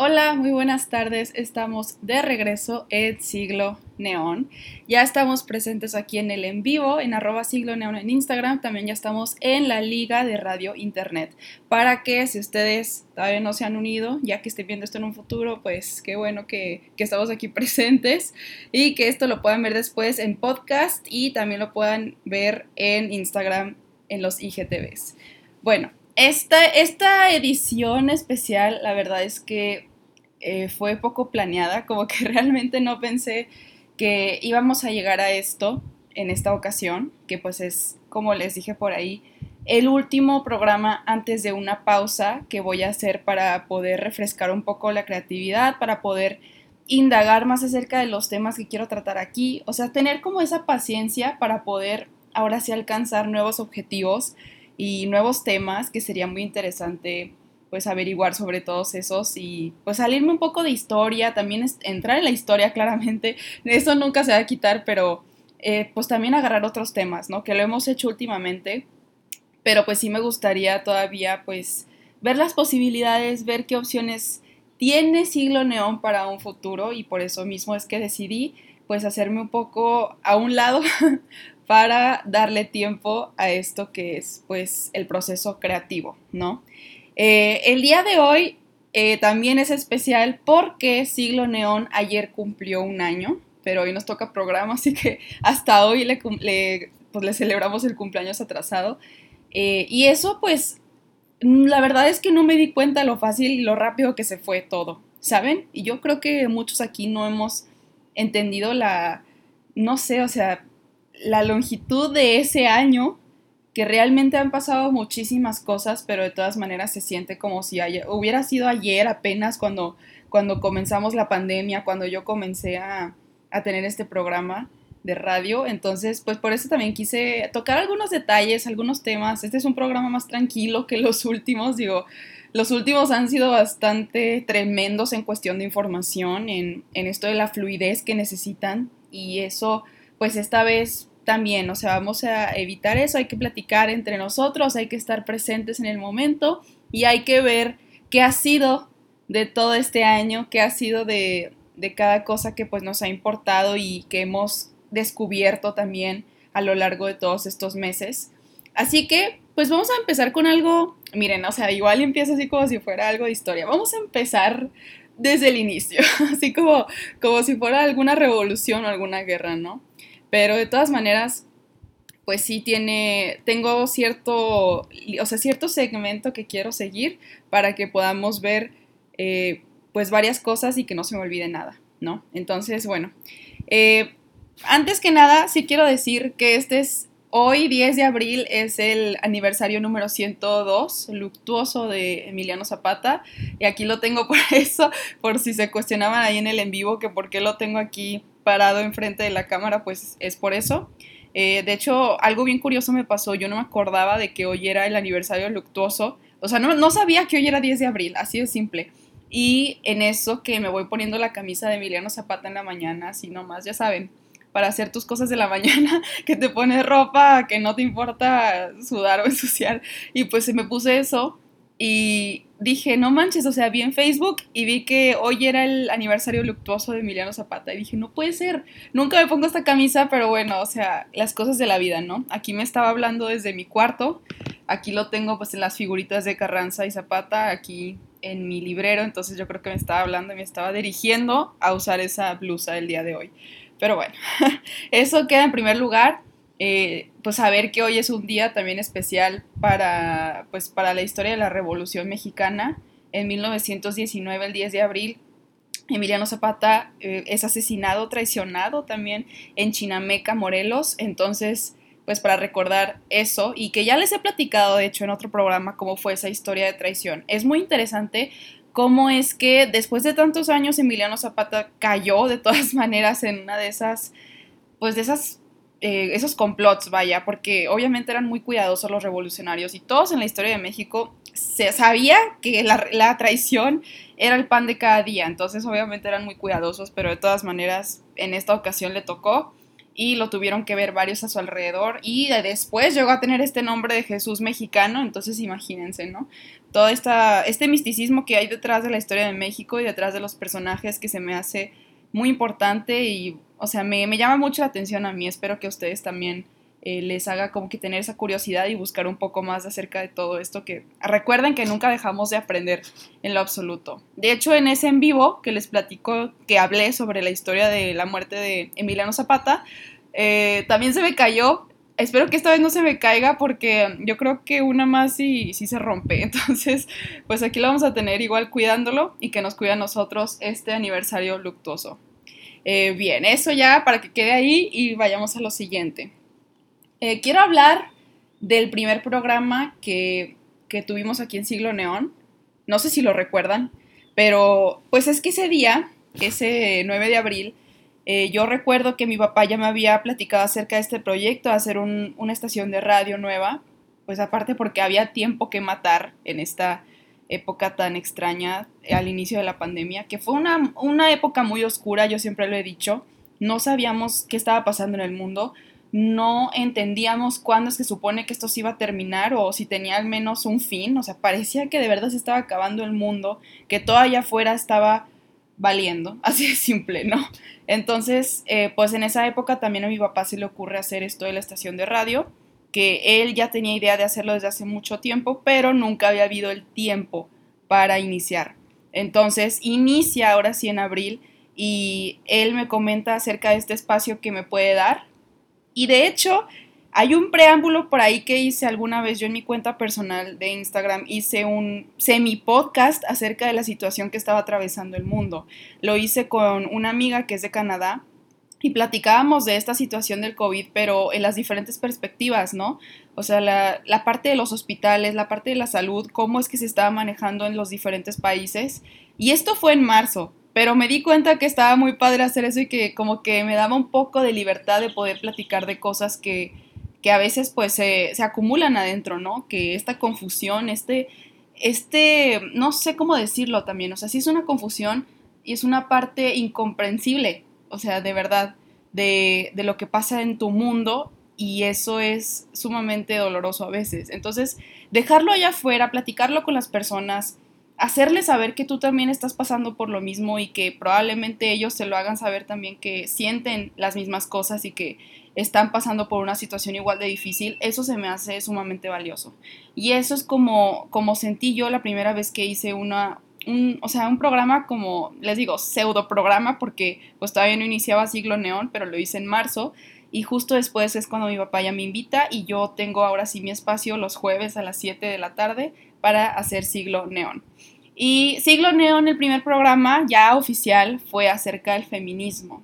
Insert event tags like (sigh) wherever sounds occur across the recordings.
Hola, muy buenas tardes. Estamos de regreso en Siglo Neón. Ya estamos presentes aquí en el en vivo, en arroba Siglo Neón en Instagram. También ya estamos en la Liga de Radio Internet. Para que si ustedes todavía no se han unido, ya que estén viendo esto en un futuro, pues qué bueno que, que estamos aquí (laughs) presentes y que esto lo puedan ver después en podcast y también lo puedan ver en Instagram en los IGTVs. Bueno, esta, esta, edición especial, la verdad es que eh, fue poco planeada, como que (laughs) realmente no pensé que íbamos a llegar a esto en esta ocasión, que pues es, como les dije por ahí, el último programa antes de una pausa que voy a hacer para poder refrescar un poco la creatividad, para poder indagar más acerca de los temas que quiero tratar aquí, o sea, tener como esa paciencia para poder ahora sí alcanzar nuevos objetivos y nuevos temas que sería muy interesante pues averiguar sobre todos esos y pues salirme un poco de historia, también entrar en la historia (laughs) claramente, eso nunca se va a quitar, pero eh, pues también agarrar otros temas, ¿no? Que lo hemos hecho últimamente, pero pues sí me gustaría todavía pues ver las posibilidades, ver qué opciones tiene Siglo Neón para un futuro y por eso mismo es que decidí pues hacerme un poco a un lado (laughs) para darle tiempo a esto que es pues el proceso creativo, ¿no? Eh, el día de hoy eh, también es especial porque Siglo Neón ayer cumplió un año, pero hoy nos toca programa, (laughs) así que hasta hoy le, pues, le celebramos el cumpleaños atrasado. Eh, y eso pues la verdad es que no me di cuenta lo fácil y lo rápido que se fue todo, ¿saben? Y yo creo que muchos aquí no hemos entendido la, no sé, o sea, la longitud de ese año que realmente han pasado muchísimas cosas, pero de todas maneras se siente como si hubiera sido ayer apenas cuando, cuando comenzamos la pandemia, cuando yo comencé a, a tener este programa de radio. Entonces, pues por eso también quise tocar algunos detalles, algunos temas. Este es un programa más tranquilo que los últimos, digo. Los últimos han sido bastante tremendos en cuestión de información, en, en esto de la fluidez que necesitan y eso, pues esta vez también, o sea, vamos a evitar eso, hay que platicar entre nosotros, hay que estar presentes en el momento y hay que ver qué ha sido de todo este año, qué ha sido de, de cada cosa que pues nos ha importado y que hemos descubierto también a lo largo de todos estos meses. Así que, pues vamos a empezar con algo, miren, o sea, igual empieza así como si fuera algo de historia. Vamos a empezar desde el inicio, (laughs) así como, como si fuera alguna revolución o alguna guerra, ¿no? Pero de todas maneras, pues sí tiene, tengo cierto, o sea, cierto segmento que quiero seguir para que podamos ver eh, pues varias cosas y que no se me olvide nada, ¿no? Entonces, bueno, eh, antes que nada, sí quiero decir que este es, hoy 10 de abril es el aniversario número 102, luctuoso de Emiliano Zapata, y aquí lo tengo (laughs) por eso, por si se cuestionaban ahí en el en vivo que por qué lo tengo aquí parado enfrente de la cámara, pues es por eso. Eh, de hecho, algo bien curioso me pasó, yo no me acordaba de que hoy era el aniversario luctuoso, o sea, no, no sabía que hoy era 10 de abril, así de simple. Y en eso que me voy poniendo la camisa de Emiliano Zapata en la mañana, así nomás, ya saben, para hacer tus cosas de la (laughs) mañana, que te pones ropa que no te importa sudar o ensuciar. Y pues se me puse eso y dije, no manches, o sea, vi en Facebook y vi que hoy era el aniversario luctuoso de Emiliano Zapata. Y dije, no puede ser, nunca me pongo esta camisa, pero bueno, o sea, las cosas de la vida, ¿no? Aquí me estaba hablando desde mi cuarto, aquí lo tengo pues en las figuritas de Carranza y Zapata, aquí en mi librero, entonces yo creo que me estaba hablando y me estaba dirigiendo a usar esa blusa el día de hoy. Pero bueno, (laughs) eso queda en primer lugar. Eh, pues saber que hoy es un día también especial para, pues, para la historia de la Revolución Mexicana. En 1919, el 10 de abril, Emiliano Zapata eh, es asesinado, traicionado también en Chinameca, Morelos. Entonces, pues para recordar eso y que ya les he platicado, de hecho, en otro programa cómo fue esa historia de traición. Es muy interesante cómo es que después de tantos años Emiliano Zapata cayó de todas (laughs) maneras en una de esas, pues de esas eh, esos complots, vaya, porque obviamente eran muy cuidadosos los revolucionarios y todos en la historia de México se sabía que la, traición era el pan de cada día, entonces obviamente eran muy cuidadosos, pero de todas maneras en esta ocasión le tocó y lo tuvieron que ver varios a su alrededor y después llegó a tener este nombre de Jesús mexicano, entonces imagínense, ¿no? Todo esta, este misticismo que hay detrás de la historia de México y detrás de los personajes que se me hace muy importante y, o sea, me, me llama mucho la atención a mí, espero que ustedes también eh, les haga como que tener esa curiosidad y buscar un poco más acerca de todo esto que recuerden que nunca dejamos de aprender en lo absoluto. De hecho, en ese en vivo que les platico, que hablé sobre la historia de la muerte de Emiliano Zapata, eh, también se me cayó. Espero que esta vez no se me caiga porque yo creo que una más y sí se rompe. (laughs) Entonces, pues aquí lo vamos a tener igual cuidándolo y que nos cuida a nosotros este aniversario luctuoso. Eh, bien, eso ya para que quede ahí y vayamos a lo siguiente. Eh, quiero hablar del primer programa que, tuvimos aquí en Siglo Neón. No sé si lo recuerdan, pero pues es que ese día, ese 9 de abril, eh, yo recuerdo que mi papá ya me había platicado acerca de este proyecto, hacer una estación de radio nueva, pues aparte porque había tiempo que matar en esta época tan extraña al inicio de la pandemia, que fue una, una época muy oscura, yo siempre lo he dicho, no sabíamos qué estaba pasando en el mundo, no entendíamos cuándo se supone que esto se iba a terminar o si tenía al menos un fin, o sea, parecía que de verdad se estaba acabando el mundo, que todo allá afuera estaba valiendo, (laughs) así de simple, ¿no? Entonces, eh, pues en esa época también a mi papá se le ocurre hacer esto de la estación de radio, que él ya tenía idea de hacerlo desde hace mucho tiempo, pero nunca había habido el tiempo para iniciar. Entonces, inicia ahora sí en abril y él me comenta acerca de este espacio que me puede dar y de hecho, hay un preámbulo por ahí que hice alguna vez yo en mi cuenta personal de Instagram, hice un semi podcast acerca de la situación que estaba atravesando el mundo. Lo hice con una amiga que es de Canadá y platicábamos de esta situación del COVID, pero en las diferentes perspectivas, ¿no? O sea, la, la, parte de los hospitales, la parte de la salud, cómo es que se estaba manejando en los diferentes países. Y esto fue en marzo, pero me di cuenta que estaba muy padre hacer eso y que como que me daba un poco de libertad de poder platicar de cosas que, que a veces pues se, se, acumulan adentro, ¿no? Que esta confusión, este, este, no sé cómo decirlo también, o sea, sí es una confusión y es una parte incomprensible, o sea, de verdad, de, de lo que pasa en tu mundo y eso es sumamente doloroso a veces. Entonces, dejarlo allá afuera, platicarlo con las personas, hacerles saber que tú también estás pasando por lo mismo y que probablemente ellos se lo hagan saber también que sienten las mismas cosas y que están pasando por una situación igual de difícil, eso se me hace sumamente valioso. Y eso es como, como sentí yo la primera vez que hice una, un, o sea, un programa como, les digo, pseudo programa, porque pues todavía no iniciaba Siglo Neón, pero lo hice en marzo. Y justo después es cuando mi papá ya me invita y yo tengo ahora sí mi espacio los jueves a las 7 de la tarde para hacer Siglo Neón. Y Siglo Neón, el primer programa ya oficial, fue acerca del feminismo.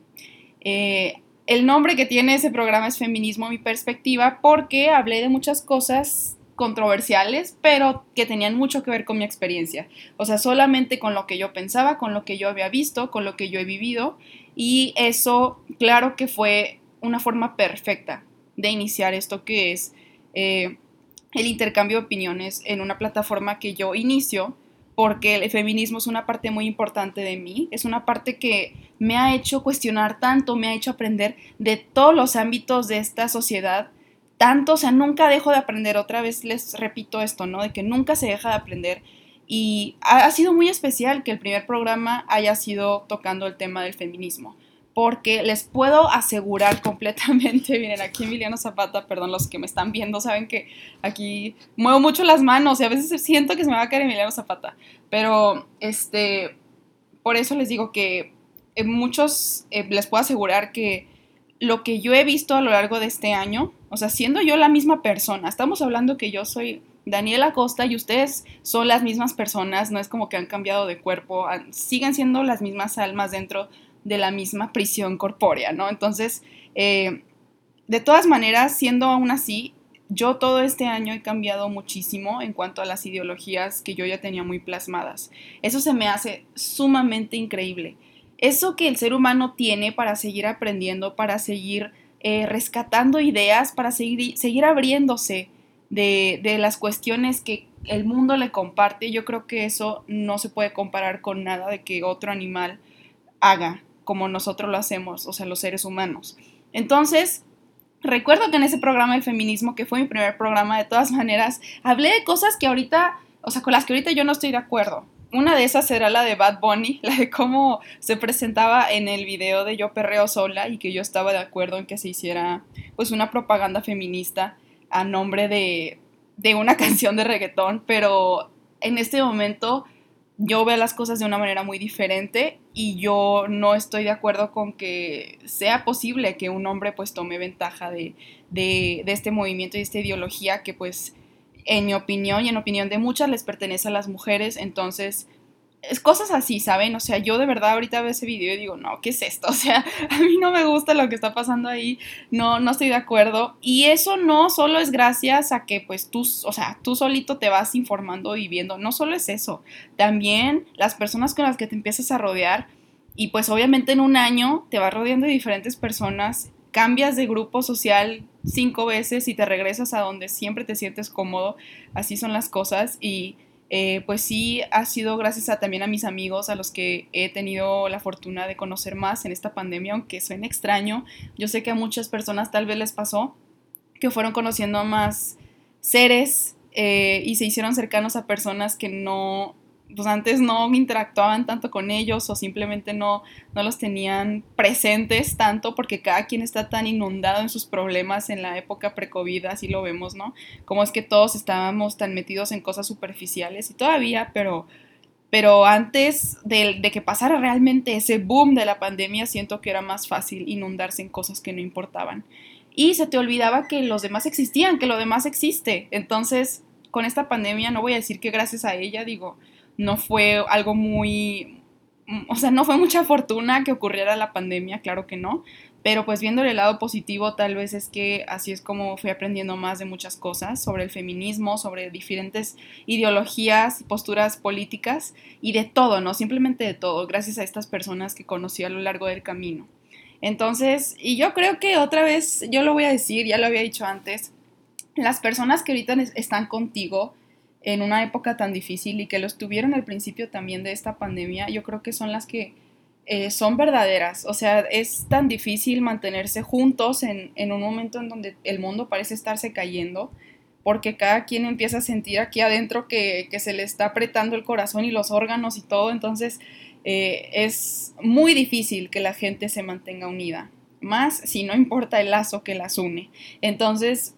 Eh, el nombre que tiene ese programa es Feminismo, mi perspectiva, porque hablé de muchas cosas controversiales, pero que tenían mucho que ver con mi experiencia. O sea, solamente con lo que yo pensaba, con lo que yo había visto, con lo que yo he vivido. Y eso, claro que fue una forma perfecta de iniciar esto que es eh, el intercambio de opiniones en una plataforma que yo inicio porque el feminismo es una parte muy importante de mí, es una parte que me ha hecho cuestionar tanto, me ha hecho aprender de todos los ámbitos de esta sociedad, tanto, o sea, nunca dejo de aprender, otra vez les repito esto, ¿no? De que nunca se deja de aprender y ha, sido muy especial que el primer programa haya sido tocando el tema del feminismo porque les puedo asegurar (laughs) completamente, miren, aquí Emiliano Zapata, perdón, los que me están viendo saben que aquí muevo mucho las manos y a veces siento que se me va a caer Emiliano Zapata, pero este, por eso les digo que muchos eh, les puedo asegurar que lo que yo he visto a lo largo de este año, o sea, siendo yo la misma persona, estamos hablando que yo soy Daniela Costa y ustedes son las mismas personas, no es como que han cambiado de cuerpo, siguen siendo las mismas almas dentro de la misma prisión corpórea, ¿no? Entonces, eh, de todas maneras, siendo aún así, yo todo este año he cambiado muchísimo en cuanto a las ideologías que yo ya tenía muy plasmadas. Eso se me hace sumamente increíble. Eso que el ser humano tiene para seguir aprendiendo, para seguir eh, rescatando ideas, para seguir, seguir abriéndose de, de las cuestiones que el mundo le comparte, yo creo que eso no se puede comparar con nada de que otro animal haga como nosotros lo hacemos, o sea, los seres humanos. Entonces, recuerdo que en ese programa del feminismo, que fue mi primer programa de todas maneras, hablé de cosas que ahorita, o sea, con las que ahorita yo no estoy de acuerdo. Una de esas era la de Bad Bunny, (laughs) la de cómo se presentaba en el video de Yo Perreo Sola y que yo estaba de acuerdo en que se hiciera pues una propaganda feminista a nombre de, de una (laughs) canción de reggaetón, pero en este momento yo veo las cosas de una manera muy diferente y yo no estoy de acuerdo con que sea posible que un hombre pues tome ventaja de, de, de este movimiento y esta ideología que pues en mi opinión y en opinión de muchas les pertenece a las mujeres, entonces es cosas así, ¿saben? O sea, yo de verdad ahorita veo ese video y digo, no, ¿qué es esto? (laughs) O sea, a mí no me gusta lo que está pasando ahí, no, no estoy de acuerdo. Y eso no solo es gracias a que pues tú, o sea, tú solito te vas informando y viendo, no solo es eso, también las personas con las que te empiezas a rodear y pues obviamente en un año te vas rodeando de diferentes personas, cambias de grupo social cinco veces y te regresas a donde siempre te sientes cómodo, así son las cosas y eh, pues sí ha sido gracias también a mis amigos a los que he tenido la fortuna de conocer más en esta pandemia, aunque suene extraño. Yo sé que a muchas personas tal vez les pasó que fueron conociendo más seres eh, y se hicieron cercanos a personas que no pues antes no interactuaban tanto con ellos o simplemente no, no los tenían presentes tanto porque cada quien está tan inundado en sus problemas en la época pre-COVID, así lo vemos, ¿no? Como es que todos estábamos tan metidos en cosas superficiales y todavía, pero, pero antes de, de que pasara realmente ese boom de la pandemia, siento que era más fácil inundarse en cosas que no importaban. Y se te olvidaba que los demás existían, que lo demás existe. Entonces, con esta pandemia, no voy a decir que gracias a ella, digo, no fue algo muy, o sea, no fue mucha fortuna que ocurriera la pandemia, claro que no, pero pues viendo el lado positivo tal vez es que así es como fui aprendiendo más de muchas cosas sobre el feminismo, sobre diferentes ideologías, posturas políticas y de todo, ¿no? Simplemente de todo, gracias a estas personas que conocí a lo largo del camino. Entonces, y yo creo que otra vez, yo lo voy a decir, ya lo había dicho antes, las personas que ahorita están contigo, en una época tan difícil y que lo estuvieron al principio también de esta pandemia, yo creo que son las que eh, son verdaderas. O sea, es tan difícil mantenerse juntos en, en, un momento en donde el mundo parece estarse cayendo, porque cada quien empieza a sentir aquí adentro que, que se le está apretando el corazón y los órganos y todo, entonces eh, es muy difícil que la gente se mantenga unida, más si no importa el lazo que las une. Entonces,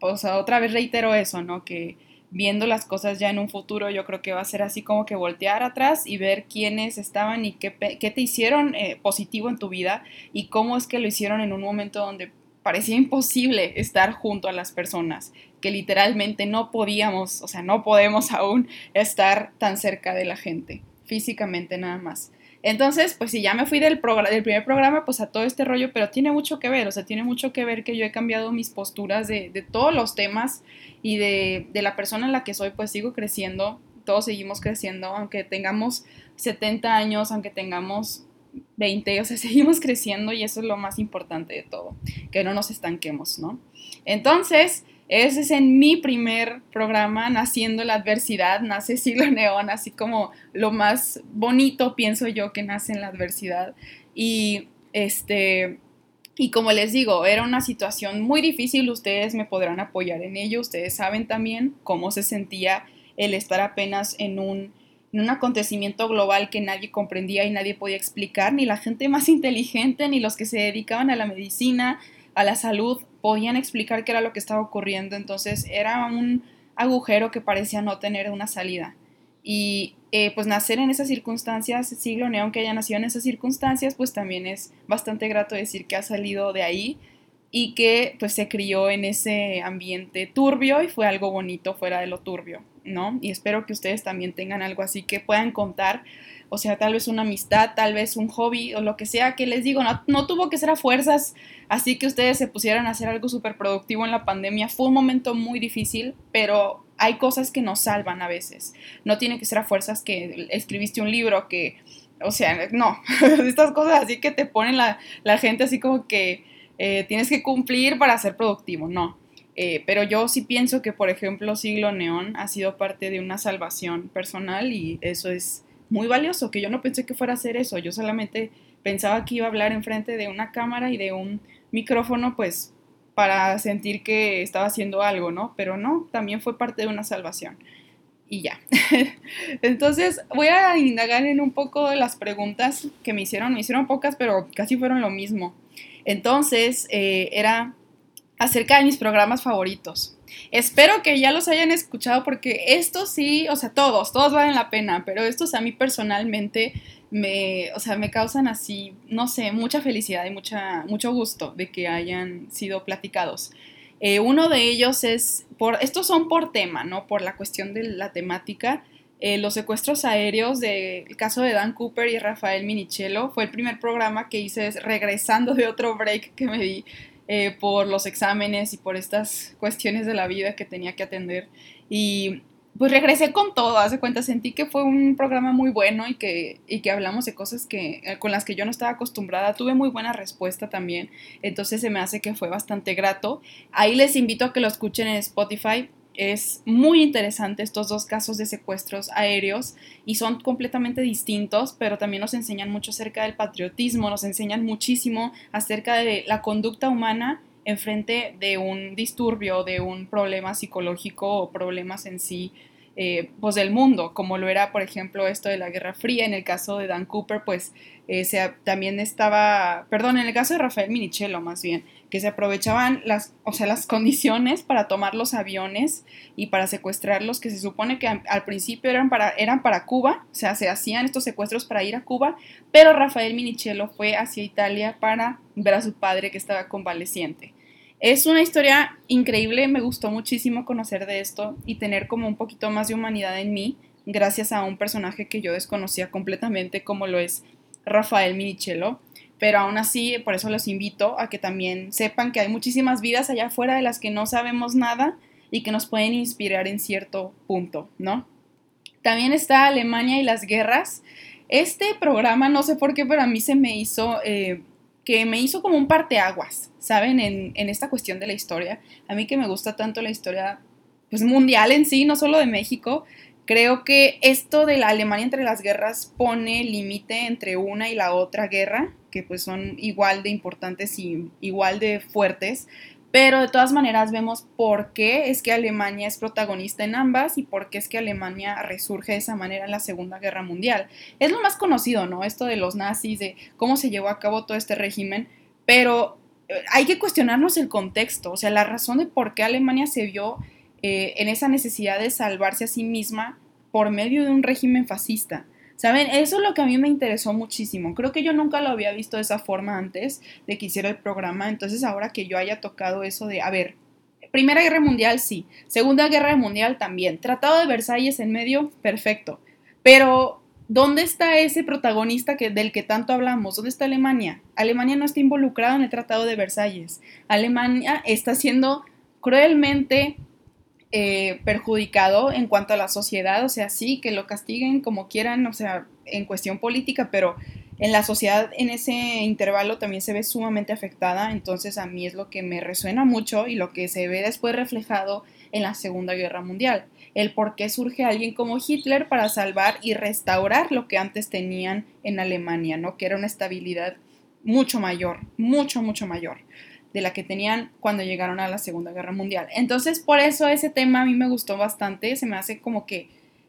pues otra vez reitero eso, ¿no? Que viendo las cosas ya en un futuro, yo creo que va a ser así como que voltear atrás y ver quiénes estaban y qué, qué te hicieron eh, positivo en tu vida y cómo es que lo hicieron en un momento donde parecía imposible estar junto a las personas, que literalmente no podíamos, o sea, no podemos aún estar tan cerca de la gente, físicamente nada más. Entonces, pues si ya me fui del, del primer programa, pues a todo este rollo, pero tiene mucho que ver, o sea, tiene mucho que ver que yo he cambiado mis posturas de, todos los temas y de, de, la persona en la que soy, pues sigo creciendo, todos seguimos creciendo, aunque tengamos 70 años, aunque tengamos 20, o sea, (laughs) seguimos creciendo y eso es lo más importante de todo, que no nos estanquemos, ¿no? Entonces, ese es en mi primer programa, Naciendo la Adversidad, nace Siglo Neón, así como lo más bonito, pienso yo, que nace en la adversidad. Y este, y como les digo, era una situación muy difícil, ustedes me podrán apoyar en ello, ustedes saben también cómo se sentía el estar apenas en un, en un acontecimiento global que nadie comprendía y nadie podía explicar, ni la gente más inteligente, ni los que se dedicaban a la medicina, a la salud, podían explicar qué era lo que estaba ocurriendo. Entonces era un agujero que parecía no tener una salida. Y eh, pues nacer en esas circunstancias, siglo neón que haya nacido en esas circunstancias, pues también es bastante grato decir que ha salido de ahí y que pues se crió en ese ambiente turbio y fue algo bonito fuera de lo turbio, ¿no? Y espero que ustedes también tengan algo así que puedan contar o sea, tal vez una amistad, tal vez un hobby o lo que sea que les digo, no, tuvo que ser a fuerzas, así que ustedes se pusieran a hacer algo súper productivo en la pandemia. Fue un momento muy difícil, pero hay cosas que nos salvan a veces. No tiene que ser a fuerzas que escribiste un libro, que, o sea, no, (laughs) estas cosas así que te ponen la, gente así como que eh, tienes que cumplir para ser productivo, no. Eh, pero yo sí pienso que, por ejemplo, Siglo Neón ha sido parte de una salvación personal y eso es muy valioso, que yo no pensé que fuera a hacer eso, yo solamente pensaba que iba a hablar enfrente de una cámara y de un micrófono, pues para sentir que estaba haciendo algo, ¿no? Pero no, también fue parte de una salvación. Y ya. (laughs) Entonces voy a indagar en un poco de las preguntas que me hicieron. Me hicieron pocas, pero casi fueron lo mismo. Entonces, eh, era acerca de mis programas favoritos. Espero que ya los hayan escuchado porque estos sí, o sea, todos, todos valen la pena, pero estos a mí personalmente me, o sea, me causan así, no sé, mucha felicidad y mucha, mucho gusto de que hayan sido platicados. Eh, uno de ellos es, por, estos son por tema, ¿no? Por la cuestión de la temática. Eh, los secuestros aéreos del caso de Dan Cooper y Rafael Minichello fue el primer programa que hice regresando de otro break que me di eh, por los exámenes y por estas cuestiones de la vida que tenía que atender. Y pues regresé con todo, hace cuenta, sentí que fue un programa muy bueno y que, y que hablamos de cosas que, eh, con las que yo no estaba acostumbrada. Tuve muy buena respuesta también, entonces se me hace que fue bastante grato. Ahí les invito a que lo escuchen en Spotify. Es muy interesante estos dos casos de secuestros aéreos y son completamente distintos, pero también nos enseñan mucho acerca del patriotismo, nos enseñan muchísimo acerca de la conducta humana en frente de un disturbio, de un problema psicológico o problemas en sí eh, pues del mundo, como lo era, por ejemplo, esto de la Guerra Fría. En el caso de Dan Cooper, pues eh, también estaba, perdón, en el caso de Rafael Minichello, más bien, que se aprovechaban las, o sea, las condiciones para tomar los aviones y para secuestrarlos, que se supone que al principio eran para, eran para Cuba, o sea, se hacían estos secuestros para ir a Cuba, pero Rafael Minichello fue hacia Italia para ver a su padre que estaba convaleciente. Es una historia increíble, me gustó muchísimo conocer de esto y tener como un poquito más de humanidad en mí gracias a un personaje que yo desconocía completamente como lo es Rafael Minichello. Pero aún así, por eso los invito a que también sepan que hay muchísimas vidas allá afuera de las que no sabemos nada y que nos pueden inspirar en cierto punto, ¿no? También está Alemania y las guerras. Este programa, no sé por qué, pero a mí se me hizo eh, que me hizo como un parteaguas, ¿saben? En, en esta cuestión de la historia. A mí que me gusta tanto la historia pues mundial en sí, no solo de México, creo que esto de la Alemania entre las guerras pone límite entre una y la otra guerra, que pues son igual de importantes y igual de fuertes, pero de todas maneras vemos por qué es que Alemania es protagonista en ambas y por qué es que Alemania resurge de esa manera en la Segunda Guerra Mundial. Es lo más conocido, ¿no? Esto de los nazis, de cómo se llevó a cabo todo este régimen, pero eh, hay que cuestionarnos el contexto, o sea, la razón de por qué Alemania se vio eh, en esa necesidad de salvarse a sí misma por medio de un régimen fascista. ¿Saben? Eso es lo que a mí me interesó muchísimo. Creo que yo nunca lo había visto de esa forma antes de que hiciera el programa. Entonces ahora que yo haya tocado eso de, a ver, Primera Guerra Mundial sí, Segunda Guerra Mundial también, Tratado de Versalles en medio, perfecto. Pero, ¿dónde está ese protagonista que, del que tanto hablamos? ¿Dónde está Alemania? Alemania no está involucrada en el Tratado de Versalles. Alemania está siendo cruelmente eh, perjudicado en cuanto a la sociedad, o sea, sí, que lo castiguen como quieran, o sea, en cuestión política, pero en la sociedad en ese intervalo también se ve sumamente afectada, entonces a mí es lo que me resuena mucho y lo que se ve después reflejado en la Segunda Guerra Mundial, el por qué surge alguien como Hitler para salvar y restaurar lo que antes tenían en Alemania, ¿no? Que era una estabilidad mucho mayor, mucho, mucho mayor de la que tenían cuando llegaron a la Segunda Guerra Mundial. Entonces, por eso ese tema a mí me gustó bastante, se me hace como que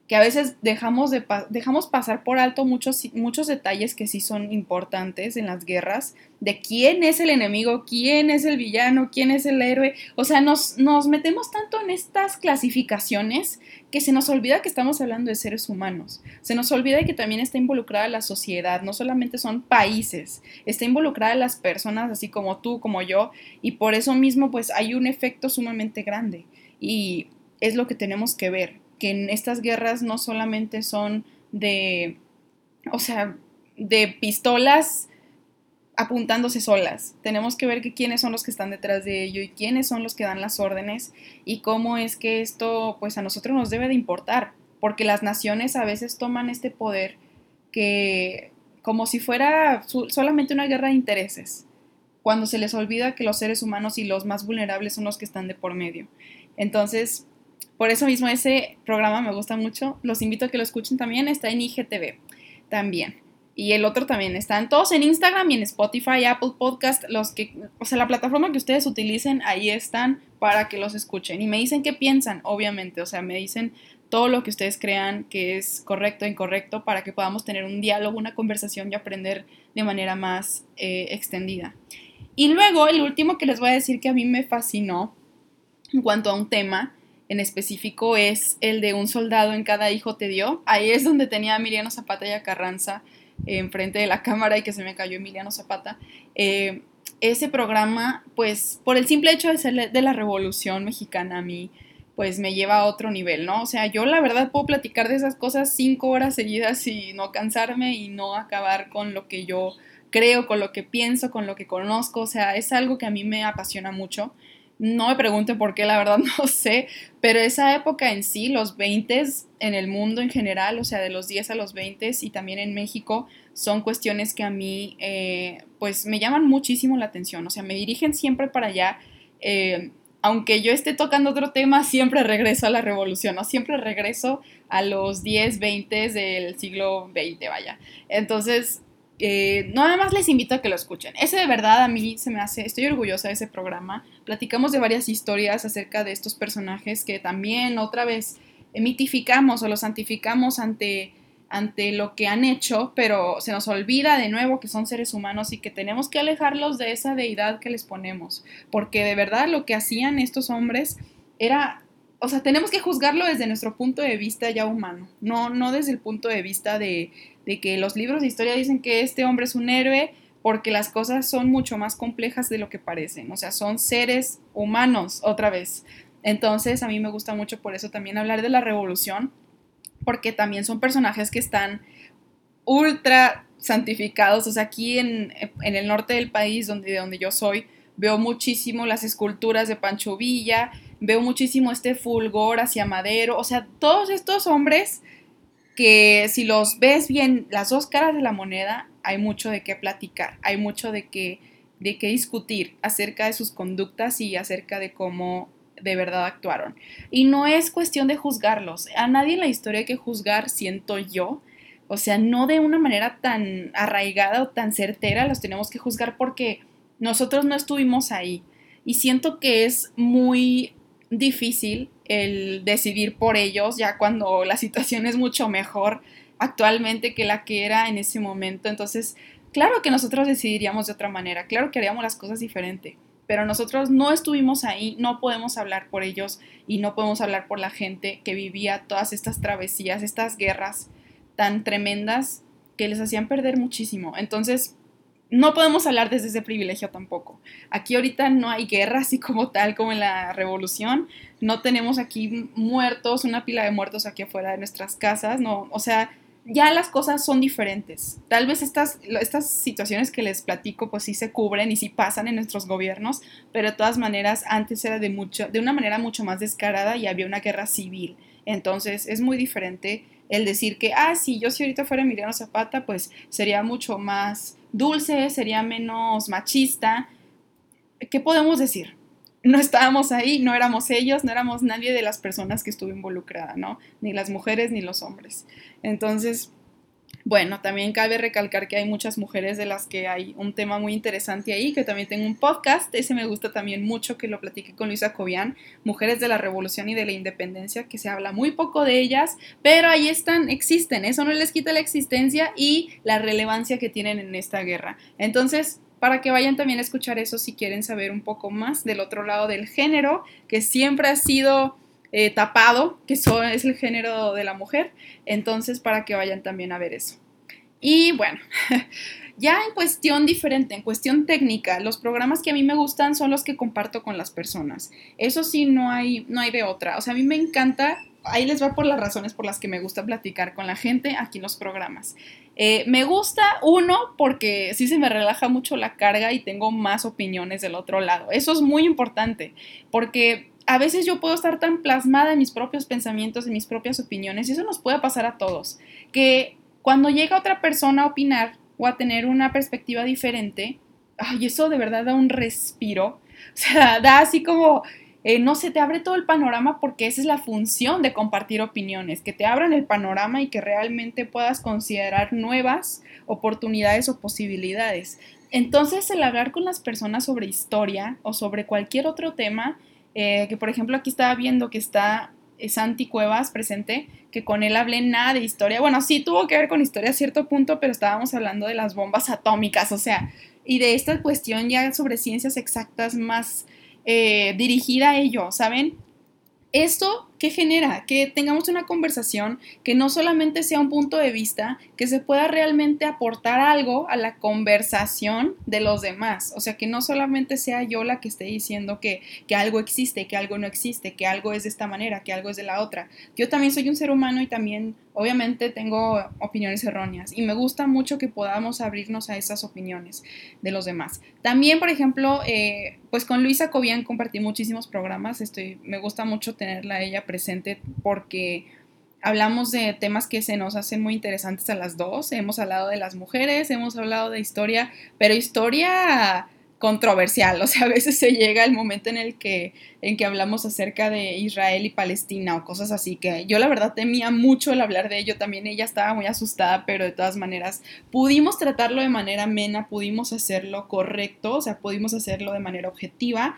que a veces dejamos, de dejamos pasar por alto muchos, muchos detalles que sí son importantes en las guerras, de quién es el enemigo, quién es el villano, quién es el héroe. O sea, nos, nos metemos tanto en estas clasificaciones que se nos olvida que estamos hablando de seres humanos. Se nos olvida que también está involucrada la sociedad, no solamente son países, está involucrada las personas así como tú, como yo, y por eso mismo pues hay un efecto sumamente grande. Y es lo que tenemos que ver que en estas guerras no solamente son de, o sea, de pistolas apuntándose solas. Tenemos que ver que quiénes son los que están detrás de ello y quiénes son los que dan las órdenes y cómo es que esto pues a nosotros nos debe de importar, porque las naciones a veces toman este poder que como si fuera solamente una guerra de intereses, cuando se les olvida que los seres humanos y los más vulnerables son los que están de por medio. Entonces, por eso mismo ese programa me gusta mucho. Los invito a que lo escuchen también. Está en IGTV también. y el otro también. Están todos en Instagram y en Spotify, Apple Podcast, los que, o sea, la plataforma que ustedes utilicen, ahí están para que los escuchen. Y me dicen qué piensan, obviamente, o sea, me dicen todo lo que ustedes crean que es correcto e incorrecto para que podamos tener un diálogo, una conversación y aprender de manera más eh, extendida. Y luego, el último que les voy a decir que a mí me fascinó en cuanto a un tema en específico es el de un soldado en cada hijo te dio. Ahí es donde tenía a Miriano Zapata y a Carranza enfrente de la (laughs) cámara y que se me cayó Emiliano Zapata. Eh, ese programa, pues por el simple hecho de ser de la Revolución Mexicana a mí, pues me lleva a otro nivel, ¿no? O sea, yo la verdad puedo platicar de esas cosas cinco horas seguidas y no cansarme y no acabar con lo que yo creo, con lo que pienso, con lo que conozco, o sea, es algo que a mí me apasiona mucho. No me pregunten por qué, la verdad (laughs) no sé, pero esa época en sí, los 20 en el mundo en general, o sea, de los 10 a los 20 y también en México, son cuestiones que a mí, eh, pues, me llaman muchísimo la atención, o sea, me dirigen siempre para allá. Eh, aunque yo esté tocando otro tema, (laughs) siempre regreso a la revolución, ¿no? Siempre regreso a los 10, 20 del siglo XX, vaya. Entonces, eh, nada más les invito a que lo escuchen. Ese de verdad a mí se me hace, estoy orgullosa de ese programa. Platicamos de varias historias acerca de estos personajes que también otra vez mitificamos o los santificamos ante, ante lo que han hecho, pero se nos olvida de nuevo que son seres humanos y que tenemos que alejarlos de esa deidad que les ponemos. Porque de verdad lo que hacían estos hombres era o sea, tenemos que juzgarlo desde nuestro punto de vista ya humano, no, no desde el punto de vista de, de que los libros de historia dicen que este hombre es un héroe porque las cosas son mucho más complejas de lo que parecen, o sea, son seres humanos otra vez. Entonces, a mí me gusta mucho por eso también hablar de la revolución, porque también son personajes que están ultra santificados, o sea, aquí en, en el norte del país, donde, de donde yo soy, veo muchísimo las esculturas de Pancho Villa, veo muchísimo este fulgor hacia Madero, o sea, todos estos hombres que si los ves bien, las dos caras de la moneda, hay mucho de qué platicar, hay mucho de qué, de qué discutir acerca de sus conductas y acerca de cómo de verdad actuaron. Y no es cuestión de juzgarlos, a nadie en la historia hay que juzgar, siento yo, o sea, no de una manera tan arraigada o tan certera, los tenemos que juzgar porque nosotros no estuvimos ahí. Y siento que es muy difícil el decidir por ellos ya cuando la situación es mucho mejor actualmente que la que era en ese momento. Entonces, claro que nosotros decidiríamos de otra manera, claro que haríamos las cosas diferente, pero nosotros no estuvimos ahí, no podemos hablar por ellos y no podemos hablar por la gente que vivía todas estas travesías, estas guerras tan tremendas que les hacían perder muchísimo. Entonces, no podemos hablar desde ese privilegio tampoco. Aquí ahorita no hay guerra así como tal como en la revolución. No tenemos aquí muertos, una pila de muertos aquí afuera de nuestras casas. No, o sea, ya las cosas son diferentes. Tal vez estas, estas situaciones que les platico pues sí se cubren y sí pasan en nuestros gobiernos, pero de todas maneras antes era de, mucho, de una manera mucho más descarada y había una guerra civil. Entonces es muy diferente el decir que, ah, si yo si ahorita fuera Emiliano Zapata, pues sería mucho más dulce, sería menos machista. ¿Qué podemos decir? No estábamos ahí, no éramos ellos, no éramos nadie de las personas que estuvo involucrada, ¿no? Ni las mujeres ni los hombres. Entonces, bueno, también cabe recalcar que hay muchas mujeres de las que hay un tema muy interesante ahí, que también tengo un podcast, ese me gusta también mucho que lo platiqué con Luisa Cobian, Mujeres de la Revolución y de la Independencia, que se habla muy poco de ellas, pero ahí están, existen, eso no les quita la existencia y la relevancia que tienen en esta guerra. Entonces, para que vayan también a escuchar eso si quieren saber un poco más del otro lado del género, que siempre ha sido eh, tapado, que eso es el género de la mujer, entonces para que vayan también a ver eso. Y bueno, (laughs) ya en cuestión diferente, en cuestión técnica, los programas que a mí me gustan son los que comparto con las personas. Eso sí, no hay, no hay de otra. O sea, a mí me encanta, ahí les va por las razones por las que me gusta platicar con la gente aquí en los programas. Eh, me gusta uno porque sí se me relaja mucho la carga y tengo más opiniones del otro lado. Eso es muy importante porque a veces yo puedo estar tan plasmada en mis propios pensamientos, en mis propias opiniones, y eso nos puede pasar a todos, que cuando llega otra persona a opinar o a tener una perspectiva diferente, ay, eso de verdad da un respiro, o sea, (laughs) da así como eh, no se te abre todo el panorama porque esa es la función de compartir opiniones, que te abran el panorama y que realmente puedas considerar nuevas oportunidades o posibilidades. Entonces, el hablar con las personas sobre historia o sobre cualquier otro tema, eh, que por ejemplo aquí estaba viendo que está Santi Cuevas presente, que con él hablé nada de historia. Bueno, sí tuvo que ver con historia a cierto punto, pero estábamos hablando de las bombas atómicas, o sea, y de esta cuestión ya sobre ciencias exactas más eh, dirigida a ello, ¿saben? Esto ¿Qué genera? Que tengamos una conversación que no solamente sea un punto de vista, que se pueda realmente aportar algo a la conversación de los demás. O sea, que no solamente sea yo la que esté diciendo que, que algo existe, que algo no existe, que algo es de esta manera, que algo es de la otra. Yo también soy un ser humano y también obviamente tengo opiniones erróneas y me gusta mucho que podamos abrirnos a esas opiniones de los demás. También, por ejemplo, eh, pues con Luisa Cobian compartí muchísimos programas, estoy, me gusta mucho tenerla a ella presente porque hablamos de temas que se nos hacen muy interesantes a las dos. Hemos hablado de las mujeres, hemos hablado de historia, pero historia controversial, (laughs) o sea, a veces se llega el momento en el que, en que hablamos acerca de Israel y Palestina o cosas así, que yo la verdad temía mucho el hablar de ello, también ella estaba muy asustada, pero de todas maneras pudimos tratarlo de manera amena, pudimos hacerlo correcto, o sea, pudimos hacerlo de manera objetiva,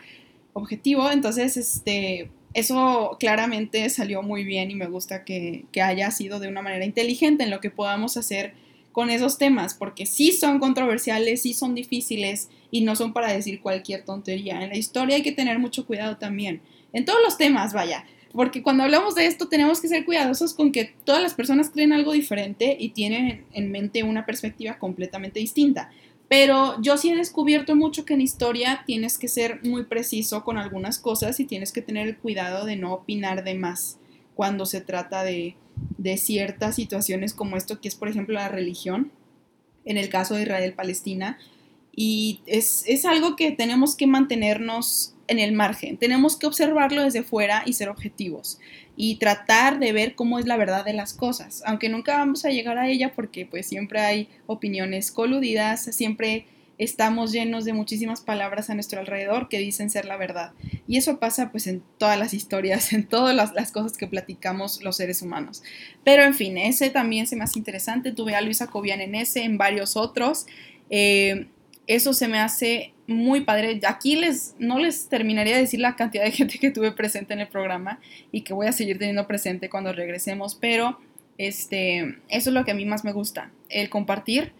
objetivo, entonces, este, eso claramente salió muy bien y me gusta que, haya sido de una manera inteligente en lo que podamos hacer con esos temas, porque sí son controversiales, sí son difíciles y no son para decir cualquier tontería. En la historia hay que tener mucho cuidado también, en todos los temas, vaya, porque cuando hablamos de esto tenemos que ser cuidadosos con que todas las personas creen algo diferente y tienen en mente una perspectiva completamente distinta. Pero yo sí he descubierto mucho que en historia tienes que ser muy preciso con algunas cosas y tienes que tener el cuidado de no opinar de más cuando se trata de, ciertas situaciones como esto, que es por ejemplo la religión, en el caso de Israel-Palestina. Y es, es algo que tenemos que mantenernos en el margen, tenemos que observarlo desde fuera y ser objetivos y tratar de ver cómo es la verdad de las cosas, aunque nunca vamos a llegar a ella porque pues siempre hay opiniones coludidas, siempre estamos llenos de muchísimas palabras a nuestro alrededor que dicen ser la verdad. Y eso pasa pues en todas las historias, (laughs) en todas las, cosas que platicamos los seres humanos. Pero en fin, ese también se hace interesante. Tuve a Luisa Cobian en ese, en varios otros. Eh, eso se me hace muy padre. Aquí les, no les terminaría de decir la cantidad de (laughs) gente que tuve presente en el programa y que voy a seguir teniendo presente cuando regresemos, pero este, eso es lo que a mí más me gusta, el compartir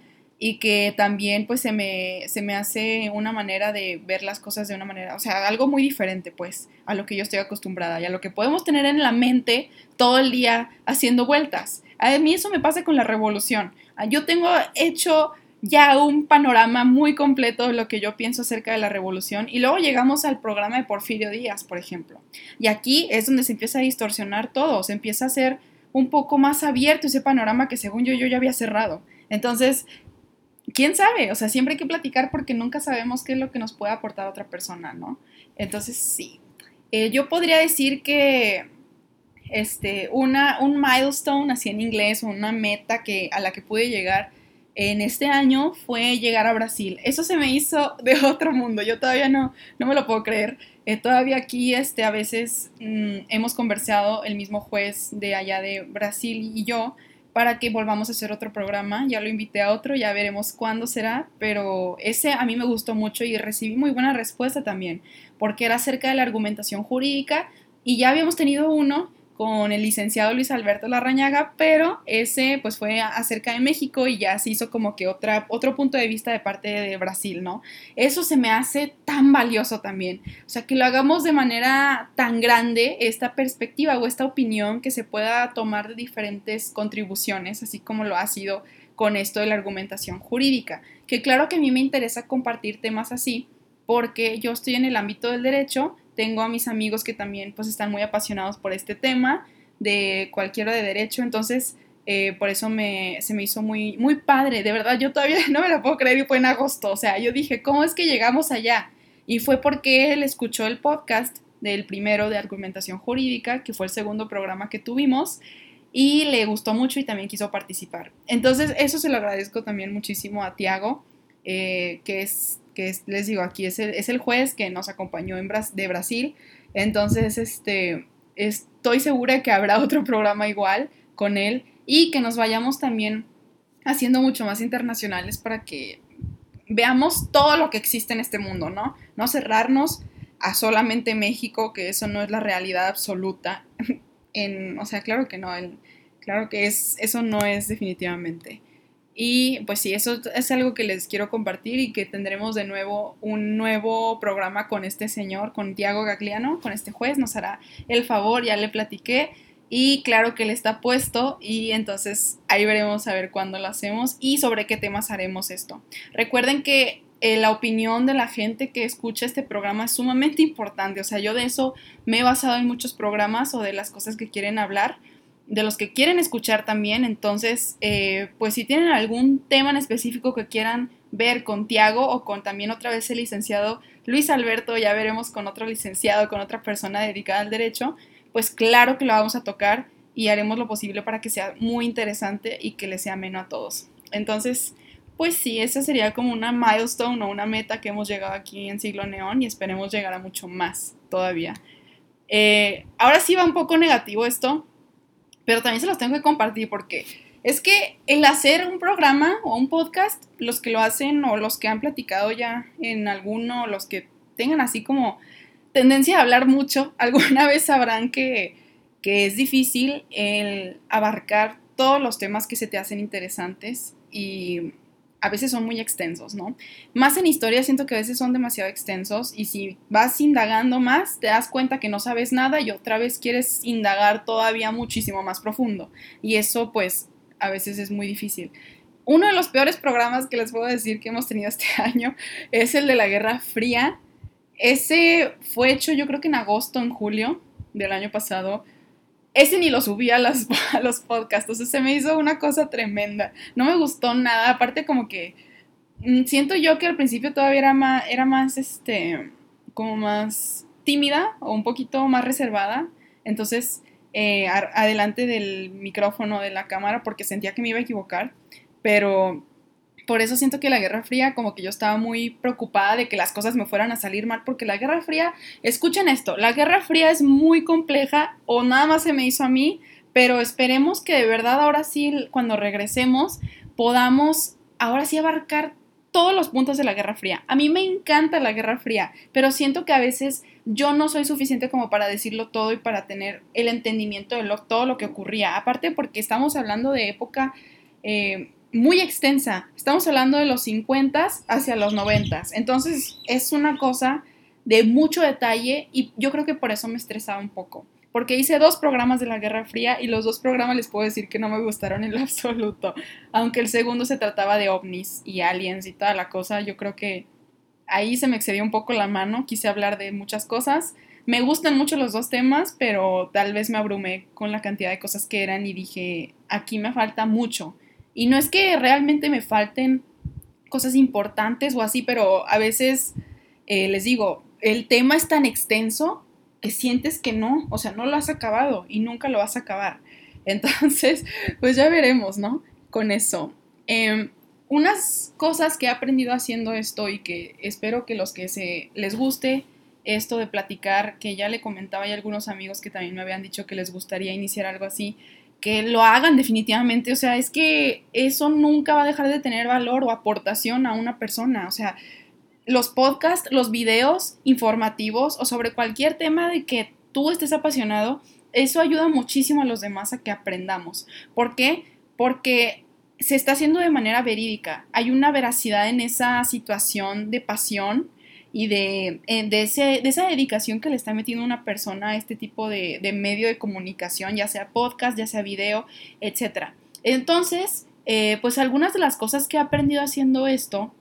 y que también pues se me, se me hace una manera de ver las cosas de una manera, o sea, algo muy diferente pues a lo que yo estoy acostumbrada y a lo que podemos tener en la mente todo el día haciendo vueltas. A mí eso me pasa con la revolución. Yo tengo hecho ya un panorama muy completo de lo que yo pienso acerca de la revolución y luego llegamos al programa de Porfirio Díaz, por ejemplo. Y aquí es donde se empieza a distorsionar todo, se empieza a hacer un poco más abierto ese panorama que según yo yo ya había cerrado. Entonces, quién sabe, o sea, siempre hay que platicar porque nunca sabemos qué es lo que nos puede aportar otra persona, ¿no? Entonces, sí. Eh, yo podría decir que este, una, un milestone, así en inglés, una meta que, a la que pude llegar en este año fue llegar a Brasil. Eso se me hizo de (laughs) otro mundo. Yo todavía no, no me lo puedo creer. Eh, todavía aquí este, a veces mm, hemos conversado el mismo juez de allá de Brasil y yo para que volvamos a hacer otro programa. Ya lo invité a otro, ya veremos cuándo será, pero ese a mí me gustó mucho y recibí muy buena respuesta también, porque era acerca de la argumentación jurídica y ya habíamos tenido uno con el licenciado Luis Alberto Larrañaga, pero ese pues fue acerca de México y ya se hizo como que otra, otro punto de vista de parte de Brasil, ¿no? Eso se me hace tan valioso también, o sea, que lo hagamos de manera tan grande, esta perspectiva o esta opinión que se pueda tomar de diferentes contribuciones, así como lo ha sido con esto de la argumentación jurídica, que claro que a mí me interesa compartir temas así, porque yo estoy en el ámbito del derecho, tengo a mis amigos que también pues están muy apasionados por este tema de cualquiera de derecho, entonces eh, por eso me, se me hizo muy, muy padre, de verdad yo todavía (laughs) no me lo puedo creer y fue en agosto, o sea, yo dije, ¿cómo es que llegamos allá? Y fue porque él escuchó el podcast del primero de argumentación jurídica, que fue el segundo programa que tuvimos, y le gustó mucho y también quiso participar. Entonces, eso se lo agradezco también muchísimo a Tiago, eh, que es que les digo, aquí es el, es el juez que nos acompañó de Brasil Entonces, este, estoy segura que habrá (laughs) otro programa igual con él y que nos vayamos también haciendo mucho más internacionales para que veamos todo lo que existe en este mundo, ¿no? No cerrarnos a solamente México, que eso no es la realidad absoluta. (laughs) En, o sea, claro que no, claro que es, eso no es definitivamente. Y pues sí, eso es algo que les quiero compartir y que tendremos de nuevo un nuevo programa con este señor, con Tiago Gagliano, con este juez, nos hará el favor, ya le platiqué. Y claro que él está puesto y entonces ahí veremos a ver cuándo lo hacemos y sobre qué temas haremos esto. Recuerden que eh, la opinión de la gente que escucha este programa es sumamente importante, o sea, yo de eso me he basado en muchos programas o de las cosas que quieren hablar de los que quieren escuchar también. Entonces, eh, pues si tienen algún tema en específico que quieran ver con Tiago o con también otra vez el licenciado Luis Alberto, ya veremos con otro licenciado, con otra persona dedicada al derecho, pues claro que lo vamos a tocar y haremos lo posible para que sea muy interesante y que les sea ameno a todos. Entonces, pues sí, esa sería como una milestone o una meta que hemos llegado aquí en Siglo Neón y esperemos llegar a mucho más todavía. Eh, ahora sí va un poco negativo esto, pero también se los tengo que compartir porque es que el hacer un programa o un podcast, los que lo hacen o los que han platicado ya en alguno, los que tengan así como tendencia a hablar mucho, (laughs) alguna vez sabrán que, que es difícil el abarcar todos los temas que se te hacen interesantes y a veces son muy extensos, ¿no? Más en historia siento que a veces son demasiado extensos y si vas indagando más, te das cuenta que no sabes nada y otra vez quieres indagar todavía muchísimo más profundo. Y eso pues a veces es muy difícil. Uno de los peores programas que les puedo decir que hemos tenido este (laughs) año es el de la Guerra Fría. Ese fue hecho yo creo que en agosto, en julio del año pasado ese ni lo subí (laughs) a, los podcasts, o sea, se me hizo una cosa tremenda. No me gustó nada, aparte como que mm, siento yo que al principio todavía era más, era más, este, como más tímida o un poquito más reservada. Entonces, eh, adelante del micrófono de la cámara porque sentía que me iba a equivocar, pero por eso siento que la Guerra Fría, como que yo estaba muy preocupada de que las cosas me fueran a salir mal, porque la Guerra Fría, escuchen esto, la Guerra Fría es muy compleja o nada más se me hizo a mí, pero esperemos que de verdad ahora sí, cuando regresemos, podamos ahora sí abarcar todos los puntos de la Guerra Fría. A mí me encanta la Guerra Fría, pero siento que a veces yo no soy suficiente como para decirlo todo y para tener el entendimiento de todo lo que ocurría. Aparte porque estamos hablando de época... Eh, muy extensa. Estamos hablando de los 50 hacia los 90. Entonces es una cosa de mucho detalle y yo creo que por eso me estresaba un poco. Porque hice dos programas de la Guerra Fría y los dos programas les puedo decir que no me gustaron en lo (laughs) absoluto. Aunque el segundo se trataba de ovnis y aliens y toda la cosa, yo creo que ahí se me excedió un poco la mano. Quise hablar de muchas cosas. Me gustan mucho los dos temas, pero tal vez me abrumé con la cantidad de cosas que eran y dije, aquí me falta mucho. Y no es que realmente me falten cosas importantes o así, pero a veces eh, les digo, el tema es tan extenso que sientes que no, o sea, no lo has acabado y nunca lo vas a acabar. (laughs) Entonces, pues ya veremos, ¿no? Con eso. Em, unas cosas que he aprendido haciendo esto y que espero que los que se les guste esto de platicar, que ya le comentaba y algunos amigos que también me habían dicho que les gustaría iniciar algo así, que lo hagan definitivamente. O sea, es que eso nunca va a dejar de tener valor o aportación a una persona. O sea, los podcasts, los videos informativos o sobre cualquier tema de que tú estés apasionado, eso ayuda muchísimo a los demás a que aprendamos. ¿Por qué? Porque se está haciendo de manera verídica. Hay una veracidad en esa situación de pasión y de, eh, de, ese, de, esa dedicación que le está metiendo una persona a este tipo de, de, medio de comunicación, ya sea podcast, ya sea video, etc. Entonces, eh, pues algunas de las cosas que he aprendido haciendo esto,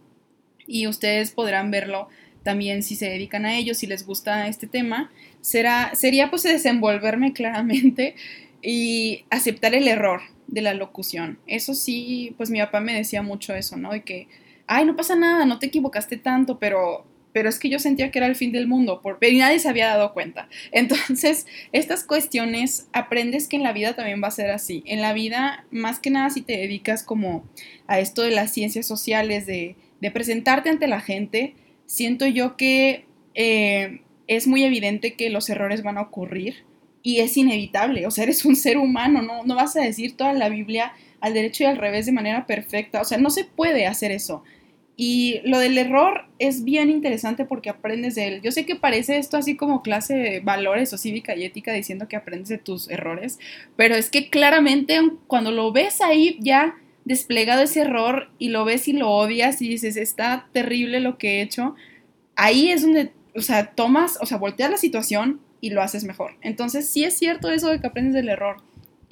y ustedes podrán verlo también si se dedican a ello, si les gusta este tema, será, sería pues desenvolverme claramente y aceptar el error de la locución. Eso sí, pues mi papá me decía mucho eso, ¿no? De que, ay, no pasa nada, no te equivocaste tanto, pero pero es que yo sentía que era el fin del mundo por, y nadie se había dado cuenta. (laughs) Entonces, estas cuestiones aprendes que en la vida también va a ser así. En la vida, más que nada, si te dedicas como a esto de las ciencias sociales, de, presentarte ante la gente, siento yo que eh, es muy evidente que los errores van a ocurrir y es inevitable, o sea, eres un ser humano, no, no vas a decir toda la Biblia al derecho y al revés de manera perfecta, o sea, no se puede hacer eso. Y lo del error es bien interesante porque aprendes de él. Yo sé que parece esto así como clase de valores o cívica y ética diciendo que aprendes de tus errores, pero es que claramente cuando lo ves ahí ya desplegado ese error y lo ves y lo odias y dices, está terrible lo que he hecho, ahí es donde, o sea, tomas, o sea, volteas la situación y lo haces mejor. Entonces, sí es cierto eso de que aprendes del error.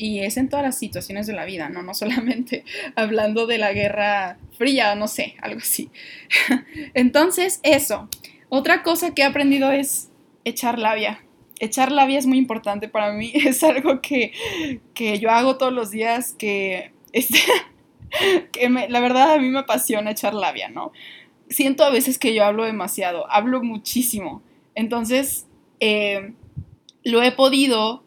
Y es en todas las situaciones de la vida, ¿no? No solamente (laughs) hablando de la guerra fría, no sé, algo así. (laughs) Entonces, eso. Otra cosa que he aprendido es echar labia. Echar labia es muy importante para mí. (laughs) Es algo que, yo hago todos los días, que, este, que la verdad a mí me apasiona echar labia, ¿no? Siento a veces que yo hablo demasiado, hablo muchísimo. Entonces, eh, lo he podido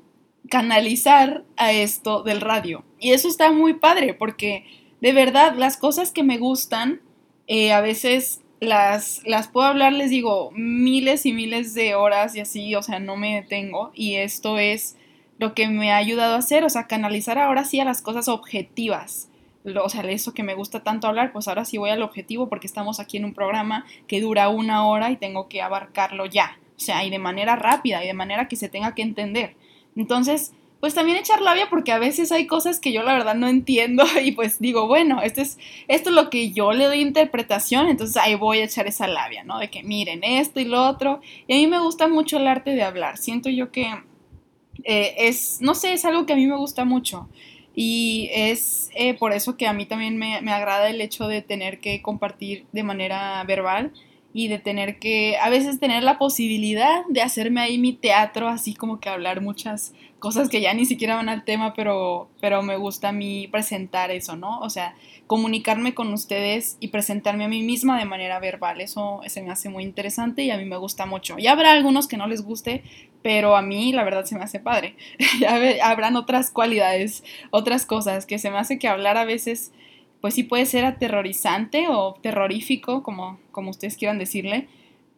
canalizar a esto del radio. Y eso está muy padre porque de verdad las cosas que me gustan, eh, a veces las, las puedo hablar, les digo, miles y miles de horas y así, o sea, no me detengo. Y esto es lo que me ha ayudado a hacer, o sea, canalizar ahora sí a las cosas objetivas. o sea, eso que me gusta tanto hablar, pues ahora sí voy al objetivo porque estamos aquí en un programa que dura una hora y tengo que abarcarlo ya. O sea, y de manera rápida y de manera que se tenga que entender. Entonces, pues también echar labia porque a veces hay cosas que yo la verdad no entiendo (laughs) y pues digo, bueno, esto es, esto es lo que yo le doy interpretación, entonces ahí voy a echar esa labia, ¿no? De que miren esto y lo otro. Y a mí me gusta mucho el arte de hablar. Siento yo que eh, es, no sé, es algo que a mí me gusta mucho. Y es eh, por eso que a mí también me, me agrada el hecho de tener que compartir de manera verbal y de tener que a veces tener la posibilidad de hacerme ahí mi teatro, así como que hablar muchas cosas que ya ni siquiera van al tema, pero, pero me gusta a mí presentar eso, ¿no? O sea, comunicarme con ustedes y presentarme a mí misma de manera verbal, eso se me hace muy interesante y a mí me gusta mucho. Ya habrá algunos que no les guste, pero a mí la verdad se me hace padre. (laughs) habrán otras cualidades, otras cosas que se me hace que hablar a veces pues sí puede ser aterrorizante o terrorífico, como, como ustedes quieran decirle,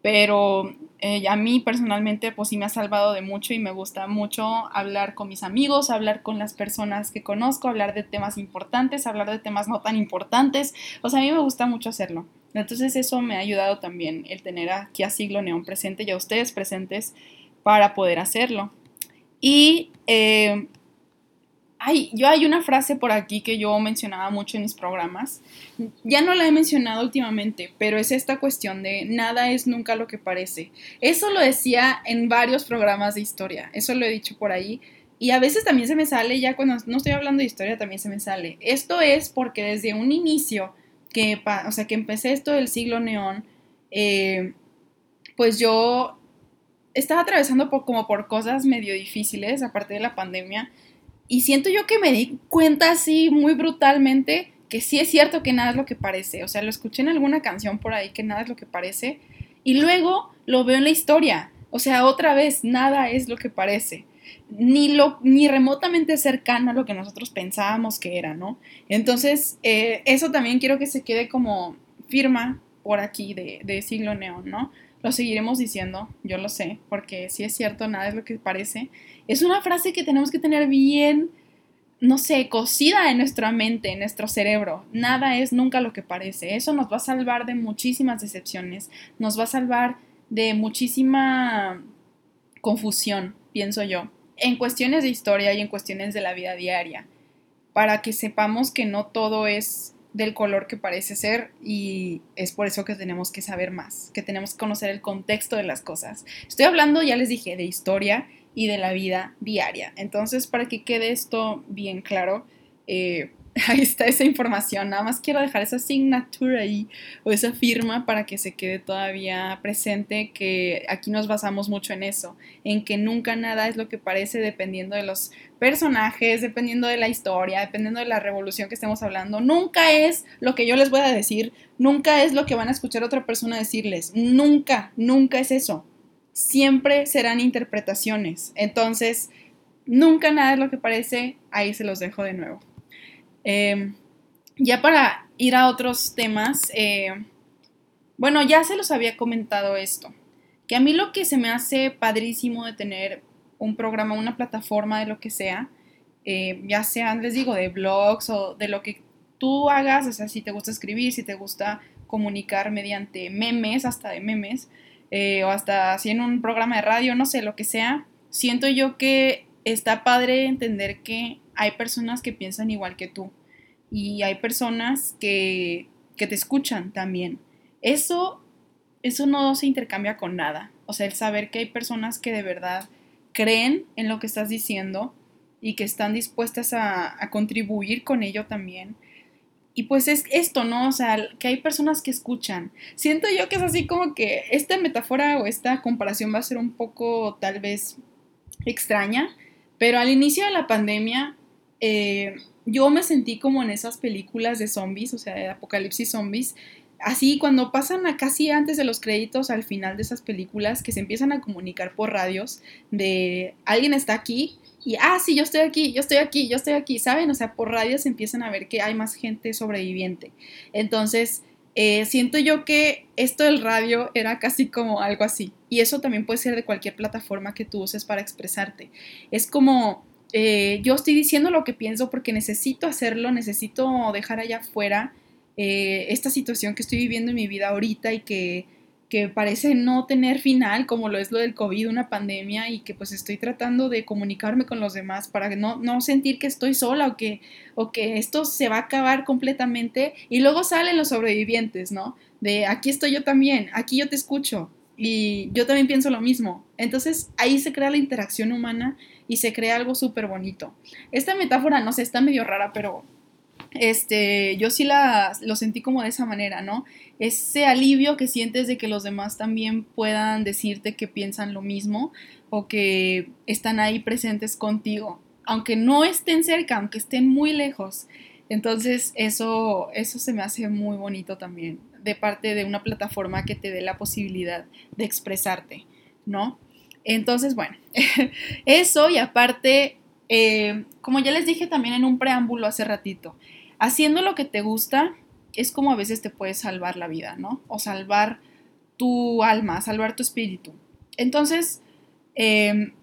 pero eh, a mí personalmente pues sí me ha salvado de mucho y me gusta mucho hablar con mis amigos, hablar con las personas que conozco, hablar de temas importantes, hablar de temas no tan importantes, o a mí me gusta mucho hacerlo. Entonces eso me ha ayudado también el tener aquí a Siglo Neón presente y a ustedes presentes para poder hacerlo. Y eh, Ay, yo hay una frase por aquí que yo mencionaba mucho en mis programas. Ya no la he mencionado últimamente, pero es esta cuestión de nada es nunca lo que parece. Eso lo decía en varios programas de historia. Eso lo he dicho por ahí. Y a veces también se me sale, ya cuando no estoy hablando de historia, también se me sale. Esto es porque desde un inicio, que, o sea, que empecé esto del siglo neón, eh, pues yo estaba atravesando como por cosas medio difíciles, aparte de la pandemia y siento yo que me di cuenta así muy brutalmente que sí es cierto que nada es lo que parece. O sea, lo escuché en alguna canción por ahí que nada es lo que parece. Y luego lo veo en la historia. O sea, otra vez, nada es lo que parece. Ni, lo, ni remotamente cercano a lo que nosotros pensábamos que era, ¿no? Entonces, eh, eso también quiero que se quede como firma por aquí de, de siglo neón, ¿no? Lo seguiremos diciendo, yo lo sé, porque si es cierto, nada es lo que parece. Es una frase que tenemos que tener bien, no sé, cocida en nuestra mente, en nuestro cerebro. Nada es nunca lo que parece. Eso nos va a salvar de muchísimas decepciones, nos va a salvar de muchísima confusión, pienso yo, en cuestiones de historia y en cuestiones de la vida diaria, para que sepamos que no todo es del color que parece ser y es por eso que tenemos que saber más, que tenemos que conocer el contexto de las cosas. Estoy hablando, ya les dije, de historia y de la vida diaria. Entonces, para que quede esto bien claro, eh, (laughs) ahí está esa información. Nada más quiero dejar esa asignatura ahí o esa firma para que se quede todavía presente que aquí nos basamos mucho en eso, en que nunca nada es lo que parece dependiendo de los personajes, dependiendo de la historia, dependiendo de la revolución que estemos hablando. Nunca es lo que yo les voy a decir, nunca es lo que van a escuchar otra persona decirles. Nunca, nunca es eso. Siempre serán interpretaciones. Entonces, nunca nada es lo que parece. Ahí se los dejo de nuevo. Em, ya para ir a otros temas, eh, bueno, ya se los había comentado esto, que a mí lo que se me hace padrísimo de tener un programa, una plataforma de lo que sea, eh, ya sean, les digo, de blogs o de lo que tú hagas, o sea, si te gusta escribir, si te gusta comunicar mediante memes, hasta de memes, eh, o hasta si en un programa de radio, no sé, lo que sea, siento yo que está padre entender que hay personas que piensan igual que tú y hay personas que, que te escuchan también. Eso, eso no se intercambia con nada. O sea, el saber que hay personas que de verdad creen en lo que estás diciendo y que están dispuestas a, contribuir con ello también. Y pues es esto, ¿no? O sea, que hay personas que escuchan. Siento yo que es así como que esta metáfora o esta comparación va a ser un poco tal vez extraña, pero al inicio de la pandemia eh, yo me sentí como en esas películas de zombies, o sea, de apocalipsis zombies, así cuando pasan a casi antes de los créditos al final de esas películas que se empiezan a comunicar por radios de alguien está aquí y ah sí yo estoy aquí yo estoy aquí yo estoy aquí saben o sea por radios empiezan a ver que hay más gente sobreviviente. Entonces eh, siento yo que esto del radio era casi como algo así y eso también puede ser de cualquier plataforma que tú uses para expresarte. Es como eh, yo estoy diciendo lo que pienso porque necesito hacerlo necesito dejar allá afuera eh, esta situación que estoy viviendo en mi vida ahorita y que, parece no tener final, como lo es lo del COVID, una pandemia, y que pues estoy tratando de comunicarme con los demás para no, no sentir que estoy sola o que, o que esto se va a acabar completamente. Y luego salen los sobrevivientes, ¿no? De aquí estoy yo también, aquí yo te escucho. Y yo también pienso lo mismo. Entonces ahí se crea la interacción humana y se crea algo súper bonito. Esta metáfora, no sé, está medio rara, pero este, yo sí la, lo sentí como de esa manera, ¿no? Ese alivio que sientes de que los demás también puedan decirte que piensan lo mismo o que están ahí presentes contigo, aunque no estén cerca, aunque estén muy lejos. Entonces eso, eso se me hace muy bonito también, de parte de una plataforma que te dé la posibilidad de expresarte, ¿no? Entonces, bueno, (laughs) eso y aparte, eh, como ya les dije también en un preámbulo hace ratito, haciendo lo que te gusta es como a veces te puedes salvar la vida, ¿no? O salvar tu alma, salvar tu espíritu. Entonces, em,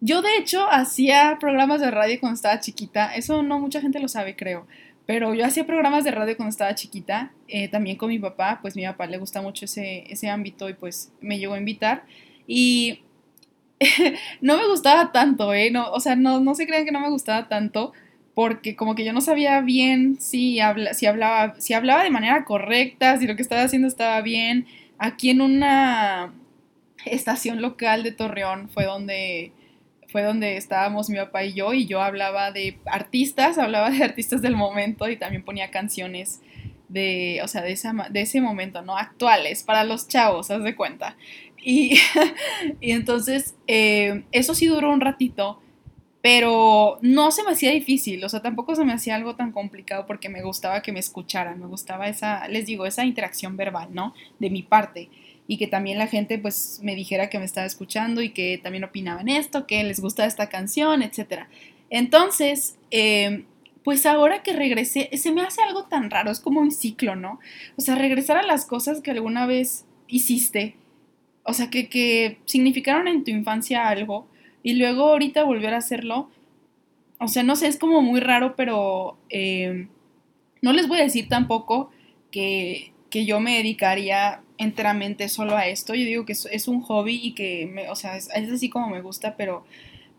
yo de hecho hacía programas de radio cuando estaba chiquita, eso no mucha gente lo sabe, creo, pero yo hacía programas de radio cuando estaba chiquita, eh, también con mi papá, pues mi papá le gusta mucho ese, ese ámbito y pues me llegó a invitar y (laughs) no me gustaba tanto, ¿eh? No, o sea, no, no se crean que no me gustaba tanto, porque como que yo no sabía bien si, habla, si, hablaba, si hablaba de manera correcta, si lo que estaba haciendo estaba bien. Aquí en una estación local de Torreón fue donde fue donde estábamos mi papá y yo y yo hablaba de artistas, hablaba de artistas del momento y también ponía canciones de, o sea, de, esa, de ese momento, ¿no? Actuales, para los chavos, haz de cuenta. (laughs) Y, entonces, eh, eso sí duró un ratito, pero no se me hacía difícil, o sea, tampoco se me hacía algo tan complicado porque me gustaba que me escucharan, me gustaba esa, les digo, esa interacción verbal, ¿no? De mi parte. Y que también la gente pues me dijera que me estaba escuchando y que también opinaban esto, que les gusta esta canción, etc. Entonces, em, pues ahora que regresé, se me hace algo tan raro, es como un ciclo, ¿no? O sea, regresar a las cosas que alguna vez hiciste, o sea, que, que significaron en tu infancia algo y luego ahorita volver a hacerlo, o sea, no sé, es como muy raro, pero eh, no les voy a decir tampoco que, que, yo me dedicaría enteramente solo a esto. Yo digo que es, un hobby y que, me, o sea, es, es, así como me gusta, pero,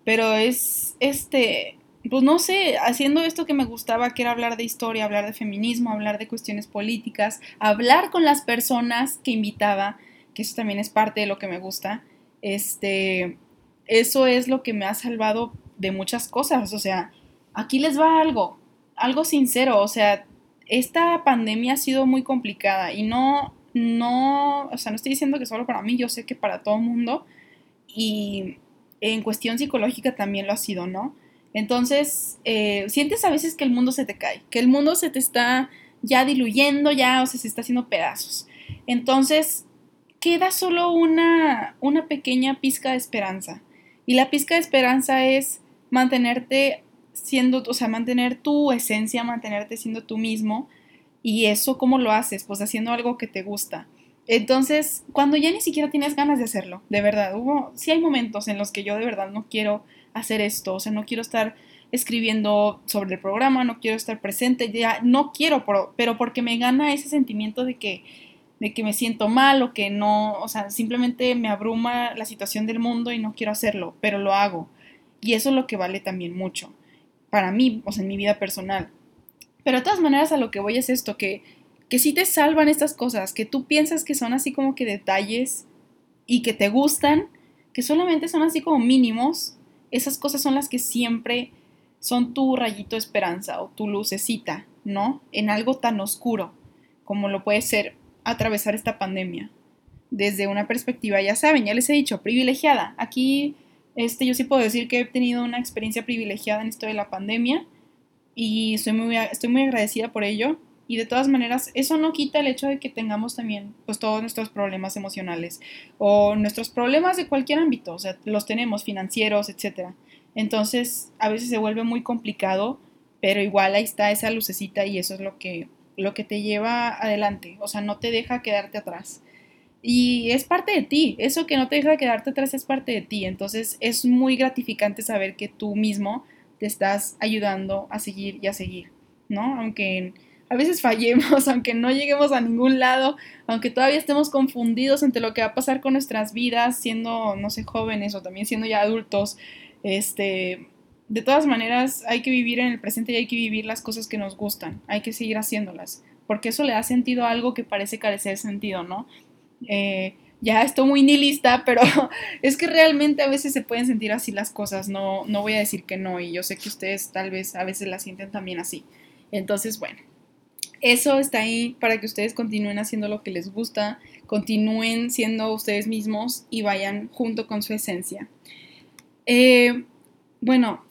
pero es, este, pues no sé, haciendo esto que me gustaba, que era hablar de historia, hablar de feminismo, hablar de cuestiones políticas, hablar con las personas que invitaba, que eso también es parte de lo que me gusta. Este, eso es lo que me ha salvado de muchas cosas. O sea, aquí les va algo, algo sincero. O sea, esta pandemia ha sido muy complicada y no, no, o sea, no estoy diciendo que solo para mí, yo sé que para todo el mundo y en cuestión psicológica también lo ha sido, ¿no? Entonces, eh, sientes a veces que el mundo se te cae, que el mundo se te está ya diluyendo, ya, o sea, se está haciendo pedazos. Entonces, queda solo una, una pequeña pizca de esperanza. Y la pizca de esperanza es mantenerte siendo, o sea, mantener tu esencia, mantenerte siendo tú mismo. Y eso, ¿cómo lo haces? Pues haciendo algo que te gusta. Entonces, cuando ya ni siquiera tienes ganas de hacerlo, de verdad, hubo, sí hay momentos en los que yo de verdad no quiero hacer esto, o sea, no quiero estar escribiendo sobre el programa, no quiero estar presente, ya no quiero, pero, pero porque me gana ese sentimiento de que, de que me siento mal o que no, o sea, simplemente me abruma la situación del mundo y no quiero hacerlo, pero lo hago. Y eso es lo que vale también mucho para mí, o sea, en mi vida personal. Pero de todas maneras a lo que voy es esto, que, que sí te salvan estas cosas, que tú piensas que son así como que detalles y que te gustan, que solamente son así como mínimos, esas cosas son las que siempre son tu rayito de esperanza o tu lucecita, ¿no? En algo tan oscuro como lo puede ser atravesar esta pandemia. Desde una perspectiva, ya saben, ya les he dicho, privilegiada. Aquí, este, yo sí puedo decir que he tenido una experiencia privilegiada en esto de la pandemia y estoy muy, estoy muy agradecida por ello. Y de todas maneras, eso no quita el hecho de que tengamos también pues todos nuestros problemas emocionales o nuestros problemas de cualquier ámbito, o sea, los tenemos financieros, etcétera. Entonces, a veces se vuelve muy complicado, pero igual ahí está esa lucecita y eso es lo que lo que te lleva adelante, o sea, no te deja quedarte atrás. Y es parte de ti, eso que no te deja quedarte atrás es parte de ti, entonces es muy gratificante saber que tú mismo te estás ayudando a seguir y a seguir, ¿no? Aunque a veces fallemos, (laughs) aunque no lleguemos a ningún lado, aunque todavía estemos confundidos entre lo que va a pasar con nuestras vidas, siendo, no sé, jóvenes o también siendo ya adultos, este, de todas maneras hay que vivir en el presente y hay que vivir las cosas que nos gustan, hay que seguir haciéndolas, porque eso le da sentido a algo que parece carecer de sentido, ¿no? Eh, ya estoy muy nihilista, (laughs) pero es que realmente a veces se pueden sentir así las cosas, no, no voy a decir que no, y yo sé que ustedes tal vez a veces las sienten también así. Entonces, bueno, eso está ahí para que ustedes continúen haciendo lo que les gusta, continúen siendo ustedes mismos y vayan junto con su esencia. Eh, bueno,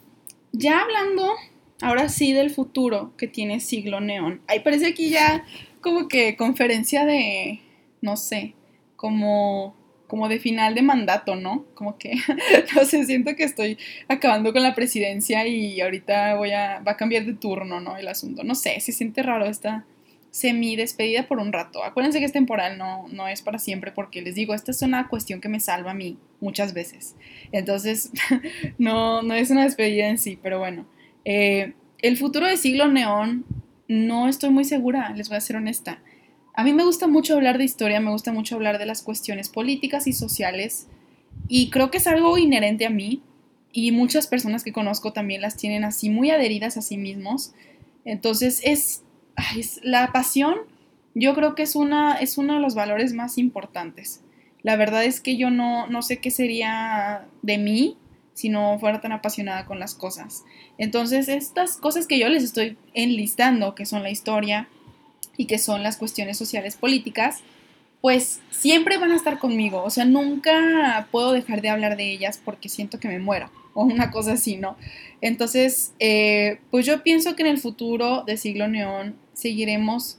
ya hablando ahora sí del futuro que tiene Siglo Neón. Ahí parece aquí ya como que conferencia de, no sé, como, como de final de mandato, ¿no? Como que, (laughs) no sé, siento que estoy acabando con la presidencia y ahorita voy a, va a cambiar de turno, ¿no? El asunto. No sé, se siente raro esta, semi despedida por un rato. Acuérdense que es temporal, no, no es para siempre, porque les digo, esta es una cuestión que me salva a mí muchas veces. Entonces, (laughs) no, no es una despedida en sí, pero bueno. Eh, el futuro de siglo neón, no estoy muy segura, les voy a ser honesta. A mí me gusta mucho hablar de historia, me gusta mucho hablar de las cuestiones políticas y sociales, y creo que es algo inherente a mí, y muchas personas que conozco también las tienen así muy adheridas a sí mismos. Entonces es la pasión yo creo que es, una, es uno de los valores más importantes. La verdad es que yo no, no sé qué sería de mí si no fuera tan apasionada con las cosas. Entonces, estas cosas que yo les estoy enlistando, que son la historia y que son las cuestiones sociales políticas, pues siempre van a estar conmigo. O sea, nunca puedo dejar de hablar de ellas porque siento que me muero o una cosa así, ¿no? Entonces, eh, pues yo pienso que en el futuro de siglo neón seguiremos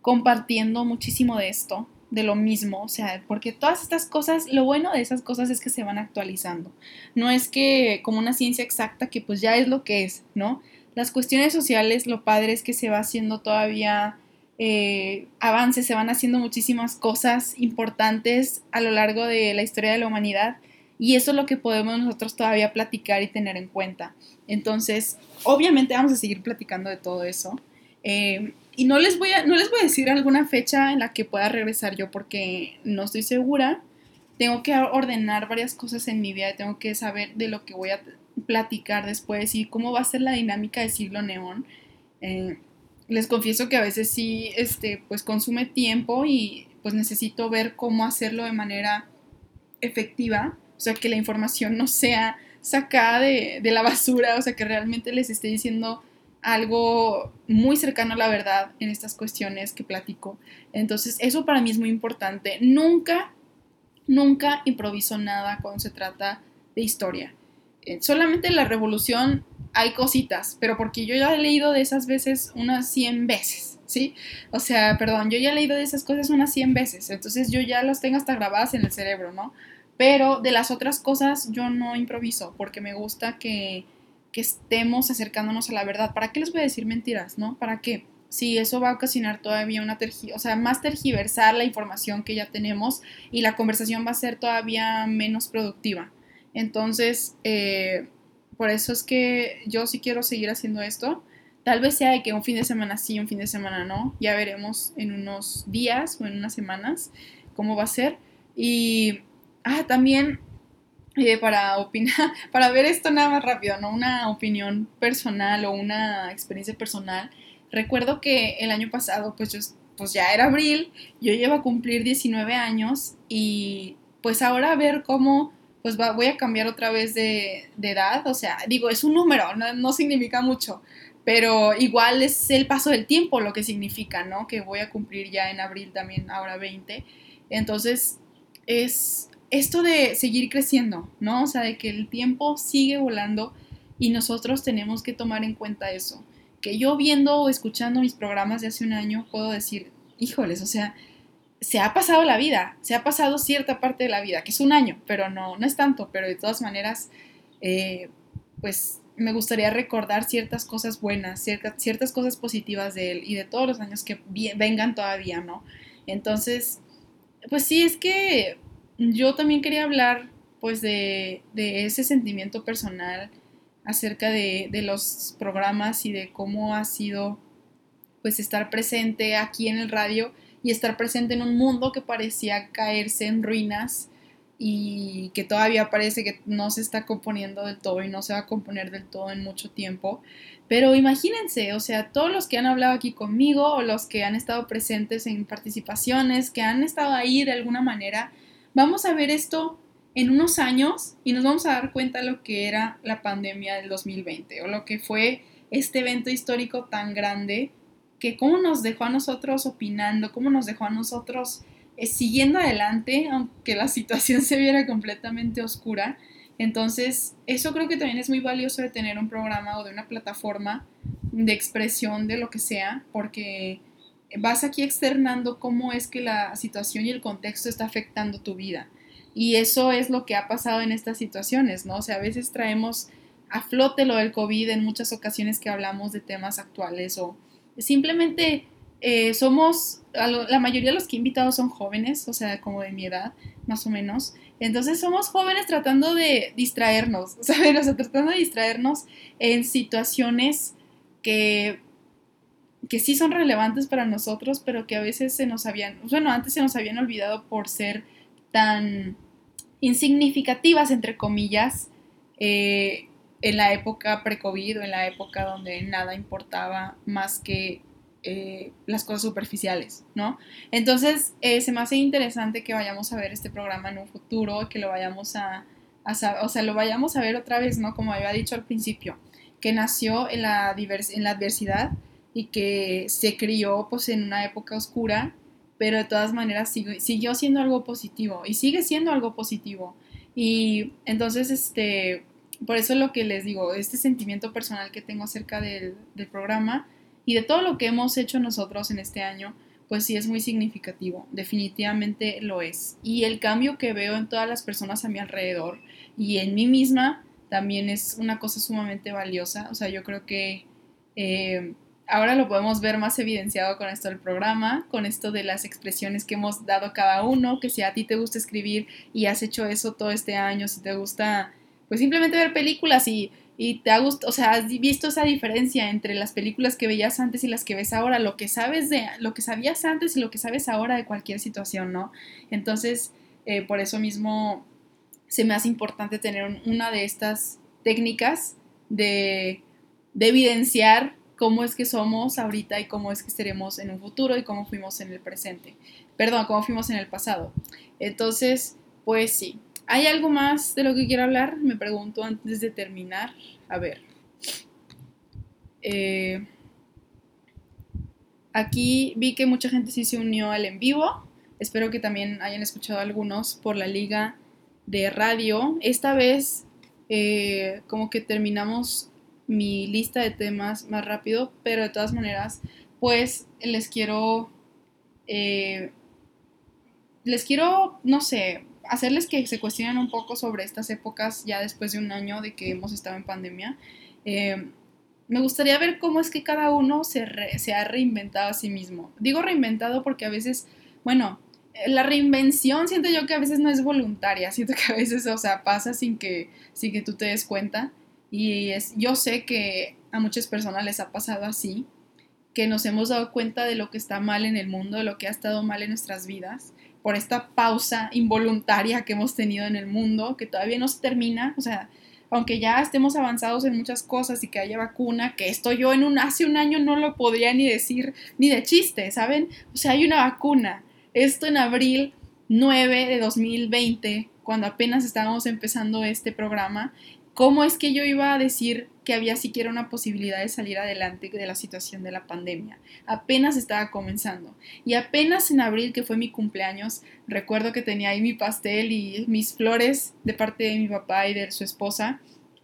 compartiendo muchísimo de esto, de lo mismo, o sea, porque todas estas cosas, lo bueno de esas cosas es que se van actualizando. No es que como una ciencia exacta que pues ya es lo que es, ¿no? Las cuestiones sociales, lo padre es que se va haciendo todavía eh, avances, se van haciendo muchísimas cosas importantes a lo largo de la historia de la humanidad y eso es lo que podemos nosotros todavía platicar y tener en cuenta. Entonces, obviamente vamos a seguir platicando de todo eso. Eh, y no les, voy a, no les voy a decir alguna fecha en la que pueda regresar yo porque no estoy segura. Tengo que ordenar varias cosas en mi vida, tengo que saber de lo que voy a platicar después y cómo va a ser la dinámica de siglo neón. Eh, les confieso que a veces sí, este, pues consume tiempo y pues necesito ver cómo hacerlo de manera efectiva o sea, que la información no sea sacada de, la basura, o sea, que realmente les esté diciendo algo muy cercano a la verdad en estas cuestiones que platico. Entonces, eso para mí es muy importante. Nunca, nunca improviso nada cuando se trata de historia. Eh, solamente en la revolución hay cositas, pero porque yo ya he leído de esas veces unas 100 veces, ¿sí? O sea, perdón, yo ya he leído de esas cosas unas 100 veces, entonces yo ya las tengo hasta grabadas en el cerebro, ¿no? Pero de las otras cosas yo no improviso porque me gusta que, estemos acercándonos a la verdad. ¿Para qué les voy a decir mentiras, no? ¿Para qué? sí, eso va a ocasionar todavía una tergi o sea, más tergiversar la información que ya tenemos y la conversación va a ser todavía menos productiva. Entonces, eh, por eso es que yo sí quiero seguir haciendo esto. Tal vez sea de que un fin de semana sí, un fin de semana no. Ya veremos en unos días o en unas semanas cómo va a ser. Y, ah, también eh, para opinar, (laughs) para ver esto nada más rápido, ¿no? Una opinión personal o una experiencia personal. Recuerdo que el año pasado, pues pues ya era abril, yo llevo a cumplir 19 años y pues ahora ver cómo pues voy a cambiar otra vez de, edad, o sea, digo, es un número, no, significa mucho, pero igual es el paso del tiempo lo que significa, ¿no? Que voy a cumplir ya en abril también, ahora 20. Entonces, es esto de seguir creciendo, ¿no? O sea, de que el tiempo sigue volando y nosotros tenemos que tomar en cuenta eso. Que yo viendo o escuchando mis programas de hace un año puedo decir, híjoles, o sea, se ha pasado la vida, se ha pasado cierta parte de la vida, que es un año, pero no, no es tanto, pero de todas maneras, eh, pues me gustaría recordar ciertas cosas buenas, ciertas, ciertas cosas positivas de él y de todos los años que vengan todavía, ¿no? Entonces, pues sí, es que yo también quería hablar pues de, de ese sentimiento personal acerca de, de, los programas y de cómo ha sido pues estar presente aquí en el radio y estar presente en un mundo que parecía caerse en ruinas y que todavía parece que no se está componiendo del todo y no se va a componer del todo en mucho tiempo. Pero imagínense, o sea, todos los que han hablado aquí conmigo o los que han estado presentes en participaciones, que han estado ahí de alguna manera, vamos a ver esto en unos años y nos vamos a dar cuenta de lo que era la pandemia del 2020 o lo que fue este evento histórico tan grande que cómo nos dejó a nosotros opinando, cómo nos dejó a nosotros eh, siguiendo adelante, aunque la (laughs) situación se viera completamente oscura. Entonces, eso creo que también es muy valioso de tener un programa o de una plataforma de expresión de lo que sea, porque vas aquí externando cómo es que la situación y el contexto está afectando tu vida. Y eso es lo que ha pasado en estas situaciones, ¿no? O sea, a veces traemos a flote lo del COVID en muchas ocasiones que hablamos de temas actuales o Simplemente eh, somos, la mayoría de los que he invitado son jóvenes, o sea, como de mi edad, más o menos. Entonces somos jóvenes tratando de distraernos, (laughs) ¿saben? O sea, tratando de distraernos en situaciones que, que sí son relevantes para nosotros, pero que a veces se nos habían, bueno, antes se nos habían olvidado por ser tan insignificativas, entre comillas, eh, en la época pre-COVID o en la época donde nada importaba más que eh, las cosas superficiales, ¿no? Entonces, eh, se me hace interesante que vayamos a ver este programa en un futuro, que lo vayamos a, o sea, lo vayamos a ver otra vez, ¿no? Como había dicho al principio, que nació en la, en la adversidad y que se crió pues en una época oscura, pero de todas maneras siguió siendo algo positivo y sigue siendo algo positivo. Y entonces, este, por eso lo que les digo, este sentimiento personal que tengo acerca del, programa y de todo lo que hemos hecho nosotros en este año, pues sí es muy significativo, definitivamente lo es. Y el cambio que veo en todas las personas a mi alrededor y en mí misma también es una cosa sumamente valiosa. O sea, yo creo que eh, ahora lo podemos ver más evidenciado con esto del programa, con esto de las expresiones que hemos dado cada uno, que si a ti te gusta escribir y has hecho eso todo este año, si te gusta pues simplemente ver películas y, te ha gustado, o sea, has visto esa diferencia entre las películas que veías antes y las que ves ahora, lo que sabes de, lo que sabías antes y lo que sabes ahora de cualquier situación, ¿no? Entonces, eh, por eso mismo se me hace importante tener una de estas técnicas de, de evidenciar cómo es que somos ahorita y cómo es que seremos en un futuro y cómo fuimos en el presente. Perdón, cómo fuimos en el pasado. Entonces, pues sí, ¿Hay algo más de lo que quiero hablar? Me pregunto antes de terminar. A ver. Eh, aquí vi que mucha gente sí se unió al en vivo. Espero que también hayan escuchado algunos por la liga de radio. Esta vez eh, como que terminamos mi lista de temas más rápido, pero de todas maneras, pues les quiero... Eh, les quiero, no sé, hacerles que se cuestionen un poco sobre estas épocas ya después de un año de que hemos estado en pandemia. Eh, me gustaría ver cómo es que cada uno se, se ha reinventado a sí mismo. Digo reinventado porque a veces, bueno, la reinvención siento yo que a veces no es voluntaria, siento que a veces, o sea, pasa sin que, sin que tú te des cuenta. Y es, yo sé que a muchas personas les ha pasado así, que nos hemos dado cuenta de lo que está mal en el mundo, de lo que ha estado mal en nuestras vidas, por esta pausa involuntaria que hemos tenido en el mundo, que todavía no se termina, o sea, aunque ya estemos avanzados en muchas cosas y que haya vacuna, que esto yo en un, hace un año no lo podría ni decir ni de chiste, ¿saben? O sea, hay una vacuna. Esto en abril 9 de 2020, cuando apenas estábamos empezando este programa, ¿cómo es que yo iba a decir que había siquiera una posibilidad de salir adelante de la situación de la pandemia? Apenas estaba comenzando. Y apenas en abril, que fue mi cumpleaños, recuerdo que tenía ahí mi pastel y mis flores de parte de mi papá y de su esposa.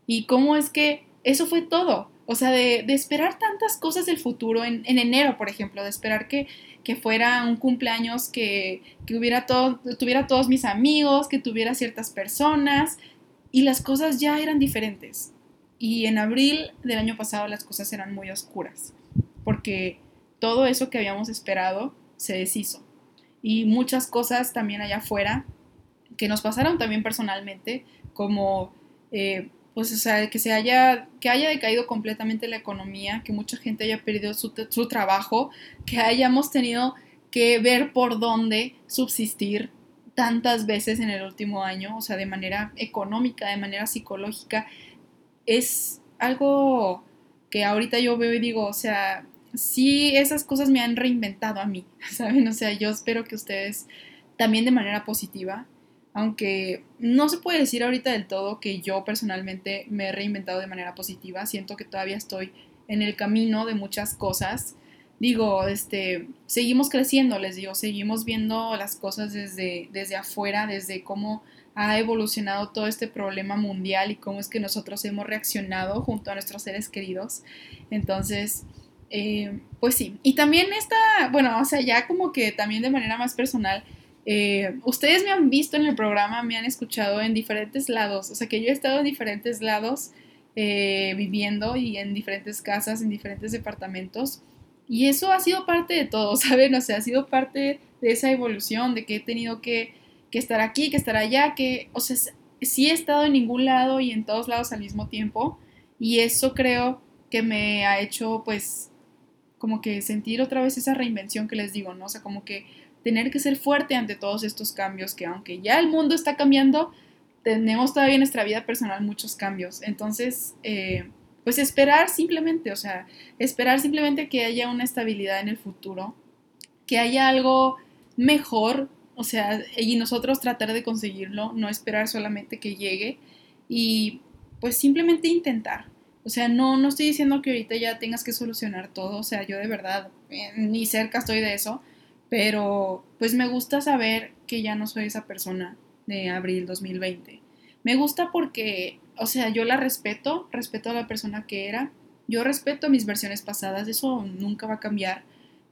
Y cómo es que eso fue todo. O sea, de, esperar tantas cosas del futuro, en, enero, por ejemplo, de esperar que, fuera un cumpleaños que, hubiera todo, tuviera todos mis amigos, que tuviera ciertas personas, y las cosas ya eran diferentes. Y en abril del año pasado las cosas eran muy oscuras, porque todo eso que habíamos esperado se deshizo. Y muchas cosas también allá afuera que nos pasaron también personalmente, como eh, pues o sea, que se haya, que haya decaído completamente la economía, que mucha gente haya perdido su, su trabajo, que hayamos tenido que ver por dónde subsistir tantas veces en el último año, o sea, de manera económica, de manera psicológica, es algo que ahorita yo veo y digo, o sea, sí, esas cosas me han reinventado a mí, (laughs) ¿saben? O sea, yo espero que ustedes también de manera positiva aunque no se puede decir ahorita del todo que yo personalmente me he reinventado de manera positiva, siento que todavía estoy en el camino de muchas cosas. Digo, este, seguimos creciendo, les digo, seguimos viendo las cosas desde, desde afuera, desde cómo ha evolucionado todo este problema mundial y cómo es que nosotros hemos reaccionado junto a nuestros seres queridos. Entonces, eh, pues sí. Y también esta, bueno, o sea, ya como que también de manera más personal, eh, ustedes me han visto en el programa, me han escuchado en diferentes lados, o sea que yo he estado en diferentes lados eh, viviendo y en diferentes casas, en diferentes departamentos. Y eso ha sido parte de todo, (laughs) ¿saben? O sea, ha sido parte de esa evolución, de que he tenido que, que estar aquí, que estar allá, que, o sea, sí he estado en ningún lado y en todos lados al mismo tiempo. Y eso creo que me ha hecho, pues, como que sentir otra vez esa reinvención que les digo, ¿no? O sea, como que tener que ser fuerte ante todos estos cambios, que aunque ya el mundo está cambiando, tenemos todavía en nuestra vida personal muchos cambios. Entonces, eh, pues esperar simplemente, o sea, esperar simplemente que haya una estabilidad en el futuro, que haya algo mejor, o sea, y nosotros tratar de conseguirlo, no esperar solamente que llegue y pues simplemente intentar. O sea, no, no estoy diciendo que ahorita ya tengas que solucionar todo, o sea, yo de verdad eh, ni cerca estoy de eso, pero pues me gusta saber que ya no soy esa persona de abril 2020. Me gusta porque, o sea, yo la respeto, respeto a la persona que era, yo respeto mis versiones pasadas, eso nunca va a cambiar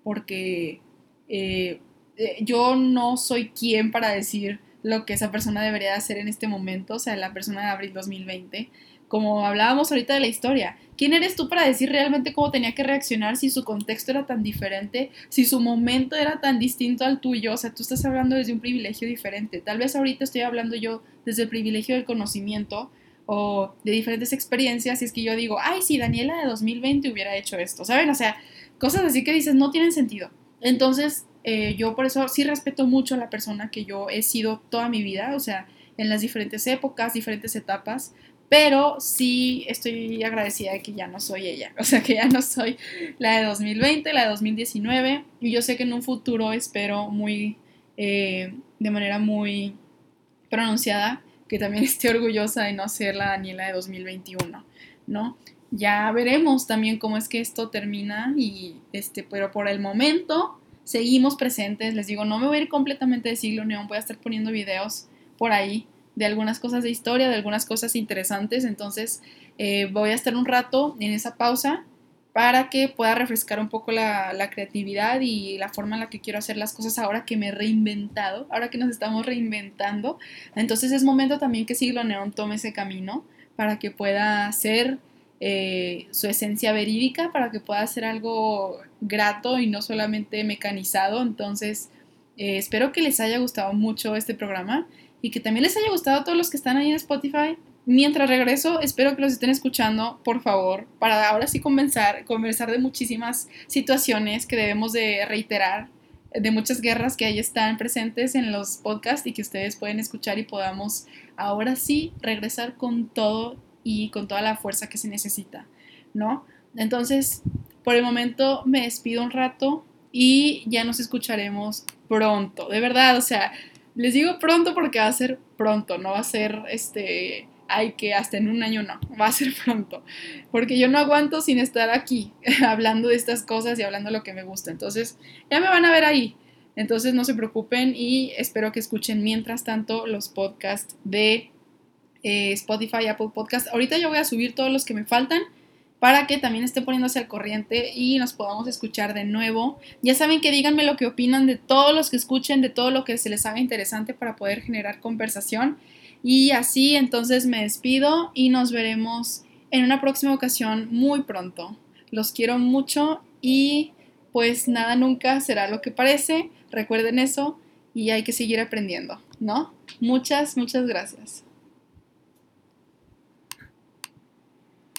porque eh, eh, yo no soy quien para decir lo que esa persona debería hacer en este momento, o sea, la persona de abril 2020 como hablábamos ahorita de la historia, ¿quién eres tú para decir realmente cómo tenía que reaccionar si su contexto era tan diferente, si su momento era tan distinto al tuyo? O sea, tú estás hablando desde un privilegio diferente. Tal vez ahorita estoy hablando yo desde el privilegio del conocimiento o de diferentes experiencias y es que yo digo, ay, si Daniela de 2020 hubiera hecho esto, ¿saben? O sea, cosas así que dices no tienen sentido. Entonces, eh, yo por eso sí respeto mucho a la persona que yo he sido toda mi vida, o sea, en las diferentes épocas, diferentes etapas, pero sí estoy agradecida de que ya no soy ella, (laughs) o sea que ya no soy la de 2020, la de 2019, y yo sé que en un futuro espero muy, eh, de manera muy pronunciada, que también (laughs) esté orgullosa de no ser la Daniela de 2021, ¿no? Ya veremos también cómo es que esto termina y este, pero por el momento seguimos presentes, les digo, no me voy a ir completamente de siglo neón, voy a estar poniendo videos por ahí de algunas cosas de historia, de algunas cosas interesantes. Entonces eh, voy a estar un rato en esa pausa para que pueda refrescar un poco la, creatividad y la forma en la que quiero hacer las cosas ahora que me he reinventado, ahora que nos estamos reinventando. Entonces es momento también que Siglo Neón tome ese camino para que pueda ser eh, su esencia verídica para que pueda ser algo grato y no solamente mecanizado. Entonces, eh, espero que les haya gustado mucho este programa y que también les haya gustado a todos los que están ahí en Spotify. Mientras regreso, espero que los estén escuchando, por favor, para ahora sí conversar, conversar de muchísimas situaciones que debemos de reiterar, de muchas guerras que ahí están presentes en los podcasts y que ustedes pueden escuchar y podamos ahora sí regresar con todo y con toda la fuerza que se necesita, ¿no? Entonces, por el momento me despido un rato y ya nos escucharemos pronto, de verdad, o sea, les digo pronto porque va a ser pronto, no va a ser este, ay, que hasta en un año no, (laughs) va a ser pronto, porque yo no aguanto sin estar aquí (laughs) hablando de estas cosas y hablando lo que me gusta, entonces ya me van a ver ahí, entonces no se preocupen y espero que escuchen mientras tanto los podcasts de eh, Spotify, Apple Podcast. Ahorita yo voy a subir todos los que me faltan para que también esté poniéndose al corriente y nos podamos escuchar de nuevo. Ya saben que díganme lo que opinan de todos los que escuchen, de todo lo que se les haga interesante para poder generar conversación. Y así entonces me despido y nos veremos en una próxima ocasión muy pronto. Los quiero mucho y pues nada nunca será lo que parece. Recuerden eso y hay que seguir aprendiendo, ¿no? Muchas, muchas gracias.